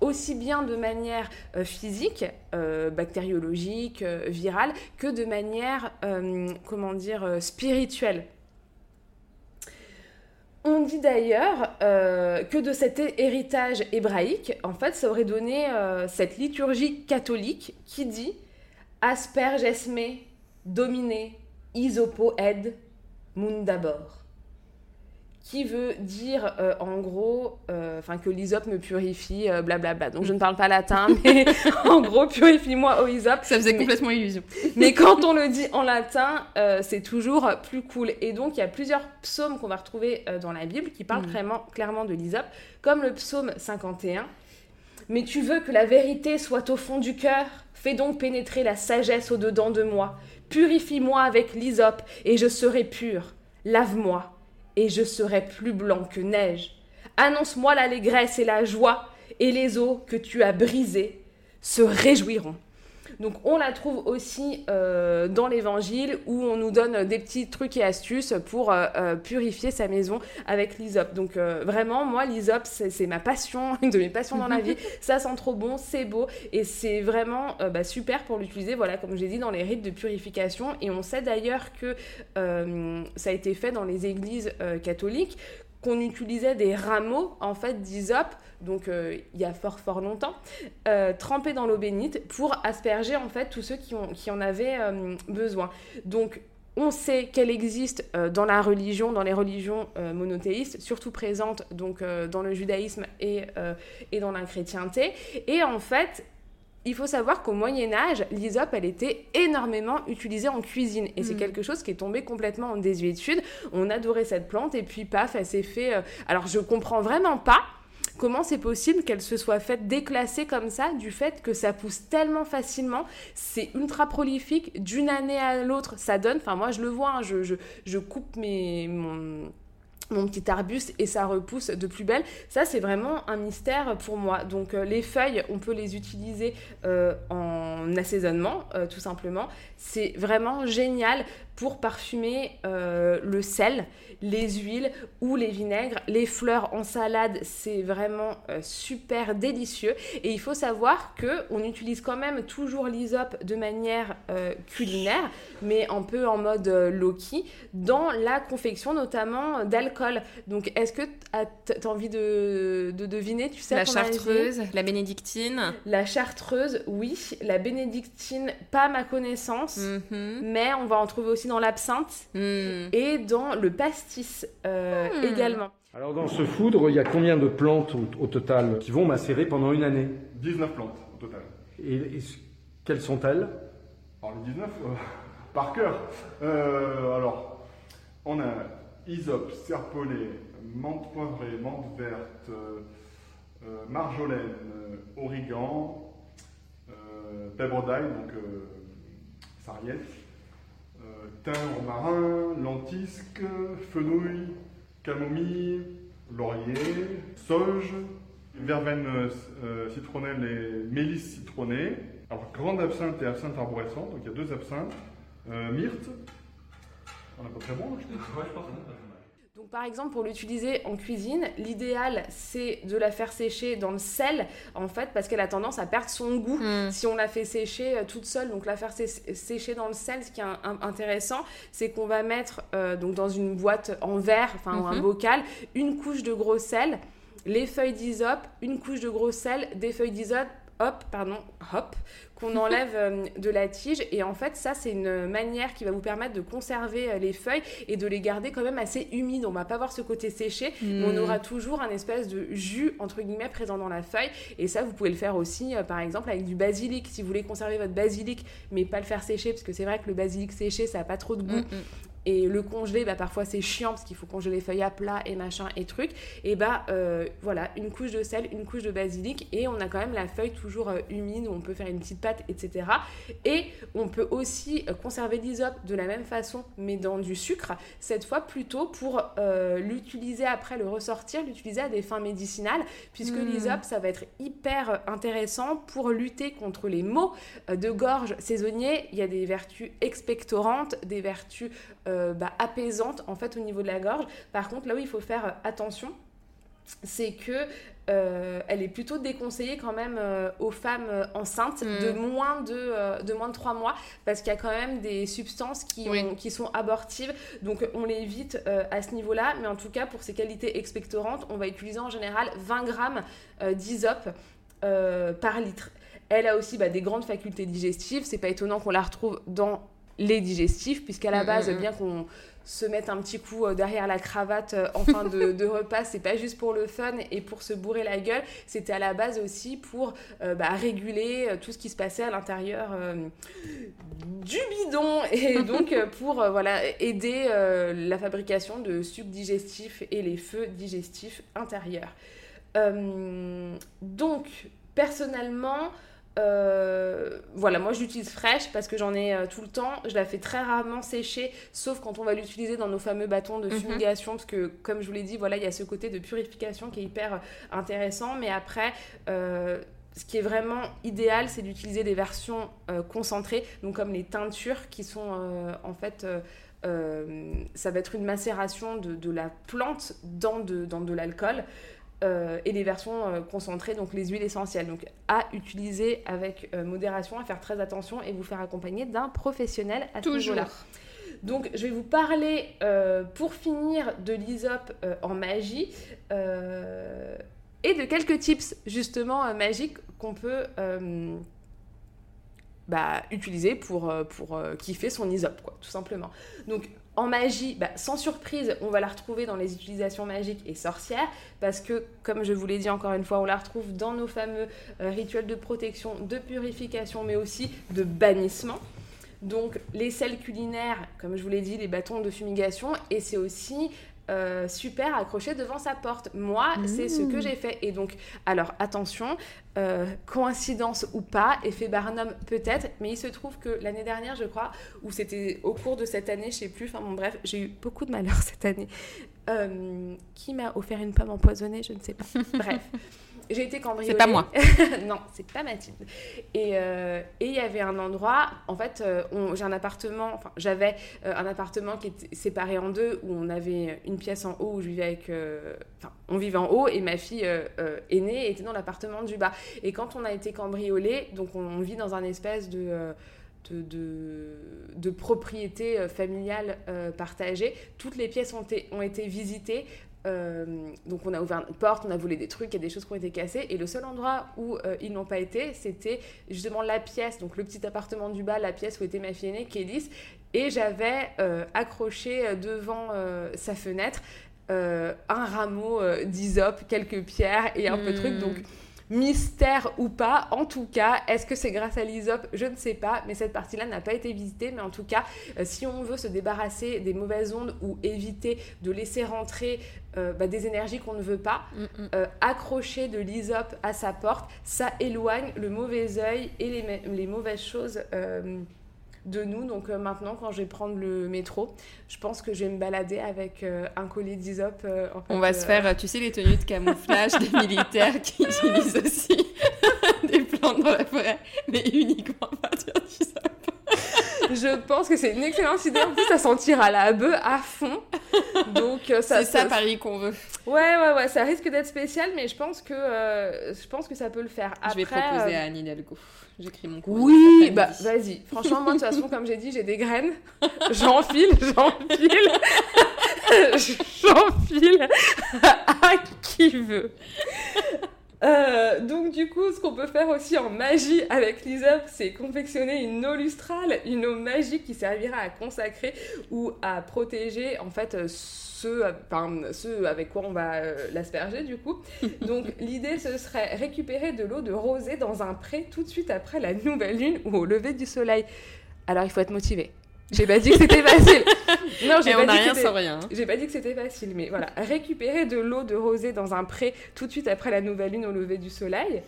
aussi bien de manière euh, physique, euh, bactériologique, euh, virale, que de manière, comment dire, spirituelle. On dit d'ailleurs que de cet hé- héritage hébraïque, en fait, ça aurait donné cette liturgie catholique qui dit Asperge esme, domine, isopo ed, mundabor qui veut dire euh, en gros euh, que l'hysope me purifie euh, blablabla donc je ne parle pas latin mais en gros purifie-moi au hysope Ça faisait Mais- complètement illusion. mais quand on le dit en latin, c'est toujours plus cool. Et donc, il y a plusieurs psaumes qu'on va retrouver dans la Bible qui parlent Mm. vraiment, clairement de l'hysope, comme le psaume 51, Mais tu veux que la vérité soit au fond du cœur? Fais donc pénétrer la sagesse au-dedans de moi. Purifie-moi avec l'hysope, et je serai pur. Lave-moi, et je serai plus blanc que neige. Annonce-moi l'allégresse et la joie, et les eaux que tu as brisées se réjouiront. Donc on la trouve aussi euh, dans l'évangile où on nous donne des petits trucs et astuces pour euh, euh, purifier sa maison avec l'hysope. Donc vraiment, moi, l'hysope, c'est ma passion, une de mes passions dans la vie. Ça sent trop bon, c'est beau et c'est vraiment bah, super pour l'utiliser, voilà, comme j'ai dit, dans les rites de purification. Et on sait d'ailleurs que ça a été fait dans les églises catholiques qu'on utilisait des rameaux en fait d'hysope, donc euh, il y a fort fort longtemps, euh, trempés dans l'eau bénite pour asperger en fait tous ceux qui, ont, qui en avaient euh, besoin. Donc on sait qu'elle existe dans la religion, dans les religions monothéistes, surtout présente donc dans le judaïsme et, et dans la chrétienté. Et en fait, il faut savoir qu'au Moyen Âge, l'hysope, elle était énormément utilisée en cuisine. Et c'est mm. quelque chose qui est tombé complètement en désuétude. On adorait cette plante et puis paf, elle s'est fait... Euh, alors je comprends vraiment pas comment c'est possible qu'elle se soit faite déclasser comme ça du fait que ça pousse tellement facilement, c'est ultra prolifique, d'une année à l'autre, ça donne, enfin moi je le vois, hein, je, coupe mon petit arbuste et ça repousse de plus belle. Ça, c'est vraiment un mystère pour moi. Donc, euh, les feuilles, on peut les utiliser euh, en assaisonnement, euh, tout simplement. C'est vraiment génial pour parfumer le sel, les huiles ou les vinaigres. Les fleurs en salade, c'est vraiment super délicieux. Et il faut savoir que on utilise quand même toujours l'hysope de manière culinaire, mais un peu en mode low-key, dans la confection notamment d'alcool donc, est-ce que tu as envie de, deviner Tu sais La chartreuse, la bénédictine. La chartreuse, oui. La bénédictine, pas à ma connaissance, mhm. mais on va en trouver aussi dans l'absinthe hmm. et dans le pastis euh, hmm. également. Alors dans ce foudre, il y a combien de plantes au, total qui vont macérer pendant une année? 19 plantes au total. Et, quelles sont-elles? Alors les 19, euh, par cœur. Euh, alors, on a Isope, serpollet, menthe poivrée, menthe verte, marjolaine, euh, origan, pèbre d'ail, donc sarriette, thym romarin, lentisque, fenouil, camomille, laurier, sauge, verveine citronnelle et mélisse citronnée. Alors, grande absinthe et absinthe arborescente, donc il y a deux absinthes, myrte, on a pas très bon, je Ouais, je pense. Donc par exemple pour l'utiliser en cuisine, l'idéal c'est de la faire sécher dans le sel en fait parce qu'elle a tendance à perdre son goût hmm. si on la fait sécher euh, toute seule. Donc la faire sécher dans le sel, ce qui est intéressant, c'est qu'on va mettre euh, donc dans une boîte en verre, enfin un mhm. bocal, une couche de gros sel, les feuilles d'hysope, une couche de gros sel, des feuilles d'hysope hop, pardon, hop, qu'on enlève euh, de la tige. Et en fait, ça, c'est une manière qui va vous permettre de conserver euh, les feuilles et de les garder quand même assez humides. On va pas voir ce côté séché, mais on hmm. aura toujours un espèce de jus, entre guillemets, présent dans la feuille. Et ça, vous pouvez le faire aussi, euh, par exemple, avec du basilic. Si vous voulez conserver votre basilic, mais pas le faire sécher, parce que c'est vrai que le basilic séché, ça n'a pas trop de goût. Hmm, hmm. Et le congeler, bah, parfois c'est chiant parce qu'il faut congeler les feuilles à plat et machin et trucs. Et bah euh, voilà, une couche de sel, une couche de basilic et on a quand même la feuille toujours euh, humide où on peut faire une petite pâte, etc. Et on peut aussi euh, conserver l'hysope de la même façon mais dans du sucre. Cette fois plutôt pour l'utiliser après, le ressortir, l'utiliser à des fins médicinales puisque mmh. l'hysope ça va être hyper intéressant pour lutter contre les maux de gorge saisonniers. Il y a des vertus expectorantes, des vertus euh, bah, apaisante en fait au niveau de la gorge. Par contre, là où il faut faire euh, attention, c'est que euh, elle est plutôt déconseillée quand même aux femmes enceintes de, mm. moins de, de moins de 3 mois parce qu'il y a quand même des substances qui, qui sont abortives. Donc on l'évite à ce niveau là mais en tout cas pour ses qualités expectorantes on va utiliser en général 20 grammes d'isop par litre. Elle a aussi bah, des grandes facultés digestives. C'est pas étonnant qu'on la retrouve dans les digestifs, puisqu'à la mm, base, mm, mm. bien qu'on se mette un petit coup euh, derrière la cravate euh, en fin de, de repas, c'est pas juste pour le fun et pour se bourrer la gueule, c'était à la base aussi pour euh, bah, réguler tout ce qui se passait à l'intérieur du bidon et donc pour voilà aider la fabrication de sucre digestif et les feux digestifs intérieurs. donc personnellement, euh, voilà, moi je l'utilise fraîche parce que j'en ai euh, tout le temps. Je la fais très rarement sécher, sauf quand on va l'utiliser dans nos fameux bâtons de Mhm. fumigation, parce que comme je vous l'ai dit, voilà, il y a ce côté de purification qui est hyper euh, intéressant. Mais après, euh, ce qui est vraiment idéal, c'est d'utiliser des versions concentrées, donc comme les teintures qui sont en fait. ça va être une macération de, de la plante dans de, dans de l'alcool euh, et les versions euh, concentrées, donc les huiles essentielles. Donc à utiliser avec euh, modération, à faire très attention et vous faire accompagner d'un professionnel à ce Toujours. niveau-là. Donc je vais vous parler pour finir de l'ISOP en magie et de quelques tips justement magiques qu'on peut bah, utiliser pour, pour kiffer son ISOP, quoi, tout simplement. Donc en magie, bah, sans surprise, on va la retrouver dans les utilisations magiques et sorcières, parce que, comme je vous l'ai dit encore une fois, on la retrouve dans nos fameux euh, rituels de protection, de purification, mais aussi de bannissement. Donc les sels culinaires, comme je vous l'ai dit, les bâtons de fumigation, et c'est aussi euh, super accroché devant sa porte. Moi, c'est ce que Mmh. j'ai fait. Et donc, alors attention, euh, coïncidence ou pas, effet Barnum peut-être, mais il se trouve que l'année dernière, je crois, ou c'était au cours de cette année, je sais plus, enfin bon bref, j'ai eu beaucoup de malheur cette année. Euh, qui m'a offert une pomme empoisonnée, je ne sais pas. Bref. J'ai été cambriolée. C'est pas moi. non, c'est pas Mathilde. Et euh, et il y avait un endroit, en fait, euh, j'ai un appartement, enfin, j'avais euh, un appartement qui était séparé en deux, où on avait une pièce en haut où je vivais avec. Enfin, on vivait en haut et ma fille aînée était dans l'appartement du bas. Et quand on a été cambriolé, donc on, on vit dans un espèce de. de, de, de propriété familiale euh, partagée. Toutes les pièces ont ont été visitées. Euh, donc on a ouvert une porte, on a volé des trucs, il y a des choses qui ont été cassées. Et le seul endroit où euh, ils n'ont pas été, c'était justement la pièce, donc le petit appartement du bas, la pièce où était ma fille aînée, Kélis. Et j'avais euh, accroché devant sa fenêtre un rameau d'hysope, quelques pierres et un peu de trucs. Hmm. Donc mystère ou pas, en tout cas, est-ce que c'est grâce à l'ISOP Je ne sais pas, mais cette partie-là n'a pas été visitée. Mais en tout cas, euh, si on veut se débarrasser des mauvaises ondes ou éviter de laisser rentrer euh, bah, des énergies qu'on ne veut pas, euh, accrocher de l'ISOP à sa porte, ça éloigne le mauvais œil et les, ma- les mauvaises choses. euh, de nous, donc euh, maintenant quand je vais prendre le métro, je pense que je vais me balader avec euh, un collier d'ISOP. euh, en On va se faire, tu sais, les tenues de camouflage des militaires qui utilisent aussi des plantes dans la forêt, mais uniquement à partir d'ISOP. Je pense que c'est une excellente idée. En plus, ça sentira la bœuf à fond. Donc, euh, ça, C'est ça, Paris, qu'on veut. Ouais, ouais, ouais. Ça risque d'être spécial, mais je pense que, euh, je pense que ça peut le faire. Je vais Après, proposer euh, à Anne Hidalgo. J'écris mon courrier Oui, bah vas-y. Franchement, moi, de toute façon, comme j'ai dit, j'ai des graines. J'enfile, j'enfile. j'enfile à qui veut. Euh, donc du coup, ce qu'on peut faire aussi en magie avec l'ISOP, c'est confectionner une eau lustrale, une eau magique qui servira à consacrer ou à protéger en fait euh, ceux, enfin, ceux avec quoi on va euh, l'asperger du coup. Donc l'idée ce serait récupérer de l'eau de rosée dans un pré tout de suite après la nouvelle lune ou au lever du soleil. Alors il faut être motivé. J'ai pas dit que c'était facile. Non, j'ai pas dit que rien hein. J'ai pas dit que c'était facile, mais voilà. Récupérer de l'eau de rosée dans un pré tout de suite après la nouvelle lune au lever du soleil.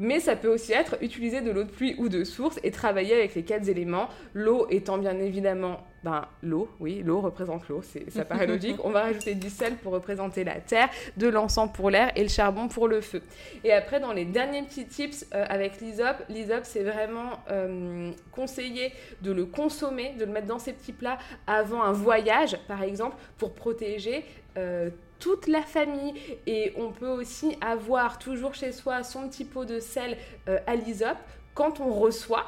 Mais ça peut aussi être utiliser de l'eau de pluie ou de source et travailler avec les quatre éléments. L'eau étant bien évidemment, ben l'eau, oui, l'eau représente l'eau, c'est- ça paraît logique. On va rajouter du sel pour représenter la terre, de l'encens pour l'air et le charbon pour le feu. Et après, dans les derniers petits tips euh, avec l'ISOP, l'ISOP c'est vraiment euh, conseillé de le consommer, de le mettre dans ses petits plats avant un voyage, par exemple, pour protéger euh, toute la famille. Et on peut aussi avoir toujours chez soi son petit pot de sel euh, à l'ISOP quand on reçoit.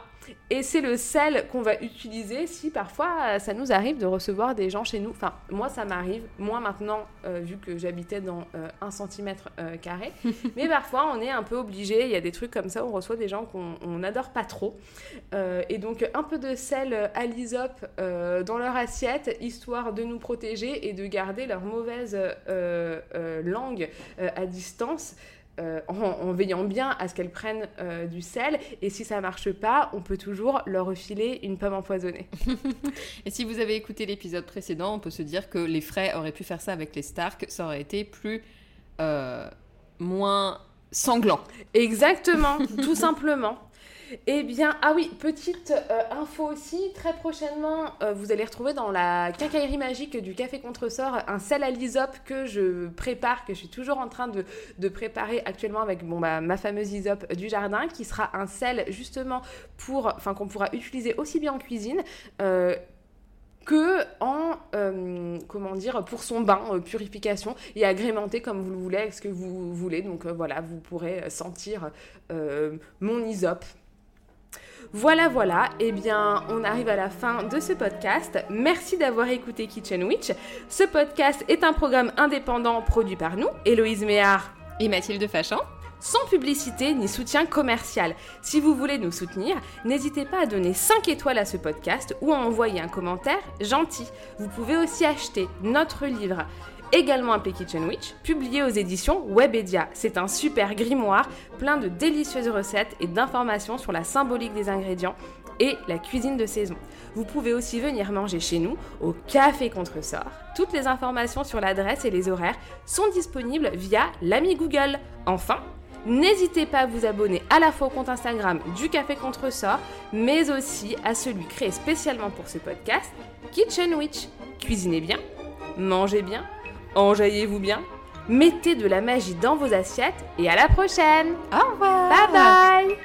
Et c'est le sel qu'on va utiliser si parfois euh, ça nous arrive de recevoir des gens chez nous. Enfin, moi ça m'arrive, moi maintenant, euh, vu que j'habitais dans euh, un centimètre euh, carré. Mais parfois on est un peu obligé, il y a des trucs comme ça, on reçoit des gens qu'on on n'adore pas trop. Et donc un peu de sel à l'ISOP dans leur assiette, histoire de nous protéger et de garder leur mauvaise langue à distance. Euh, en, en veillant bien à ce qu'elles prennent euh, du sel et si ça marche pas on peut toujours leur refiler une pomme empoisonnée Et si vous avez écouté l'épisode précédent, on peut se dire que les frais auraient pu faire ça avec les Stark, ça aurait été plus. euh, moins sanglant. Exactement, tout simplement. Eh bien, ah oui, petite euh, info aussi, très prochainement, euh, vous allez retrouver dans la quincaillerie magique du Café Contresort un sel à l'hysope que je prépare, que je suis toujours en train de, préparer actuellement avec bah, ma fameuse hysope du jardin, qui sera un sel justement pour, enfin qu'on pourra utiliser aussi bien en cuisine. euh, que en comment dire pour son bain purification et agrémenté comme vous le voulez ce que vous voulez donc voilà vous pourrez sentir mon hysope voilà, voilà, eh bien, on arrive à la fin de ce podcast. Merci d'avoir écouté Kitchen Witch. Ce podcast est un programme indépendant produit par nous, Héloïse Méard et Mathilde Fachan sans publicité ni soutien commercial. Si vous voulez nous soutenir, n'hésitez pas à donner 5 étoiles à ce podcast ou à envoyer un commentaire gentil. Vous pouvez aussi acheter notre livre également appelé Kitchen Witch, publié aux éditions Webedia. C'est un super grimoire plein de délicieuses recettes et d'informations sur la symbolique des ingrédients et la cuisine de saison. Vous pouvez aussi venir manger chez nous au Café Contresort. Toutes les informations sur l'adresse et les horaires sont disponibles via l'ami Google. Enfin, N'hésitez pas à vous abonner à la fois au compte Instagram du Café Contresort, mais aussi à celui créé spécialement pour ce podcast, Kitchen Witch. Cuisinez bien, mangez bien, enjaillez-vous bien, mettez de la magie dans vos assiettes et à la prochaine. Au revoir. Bye bye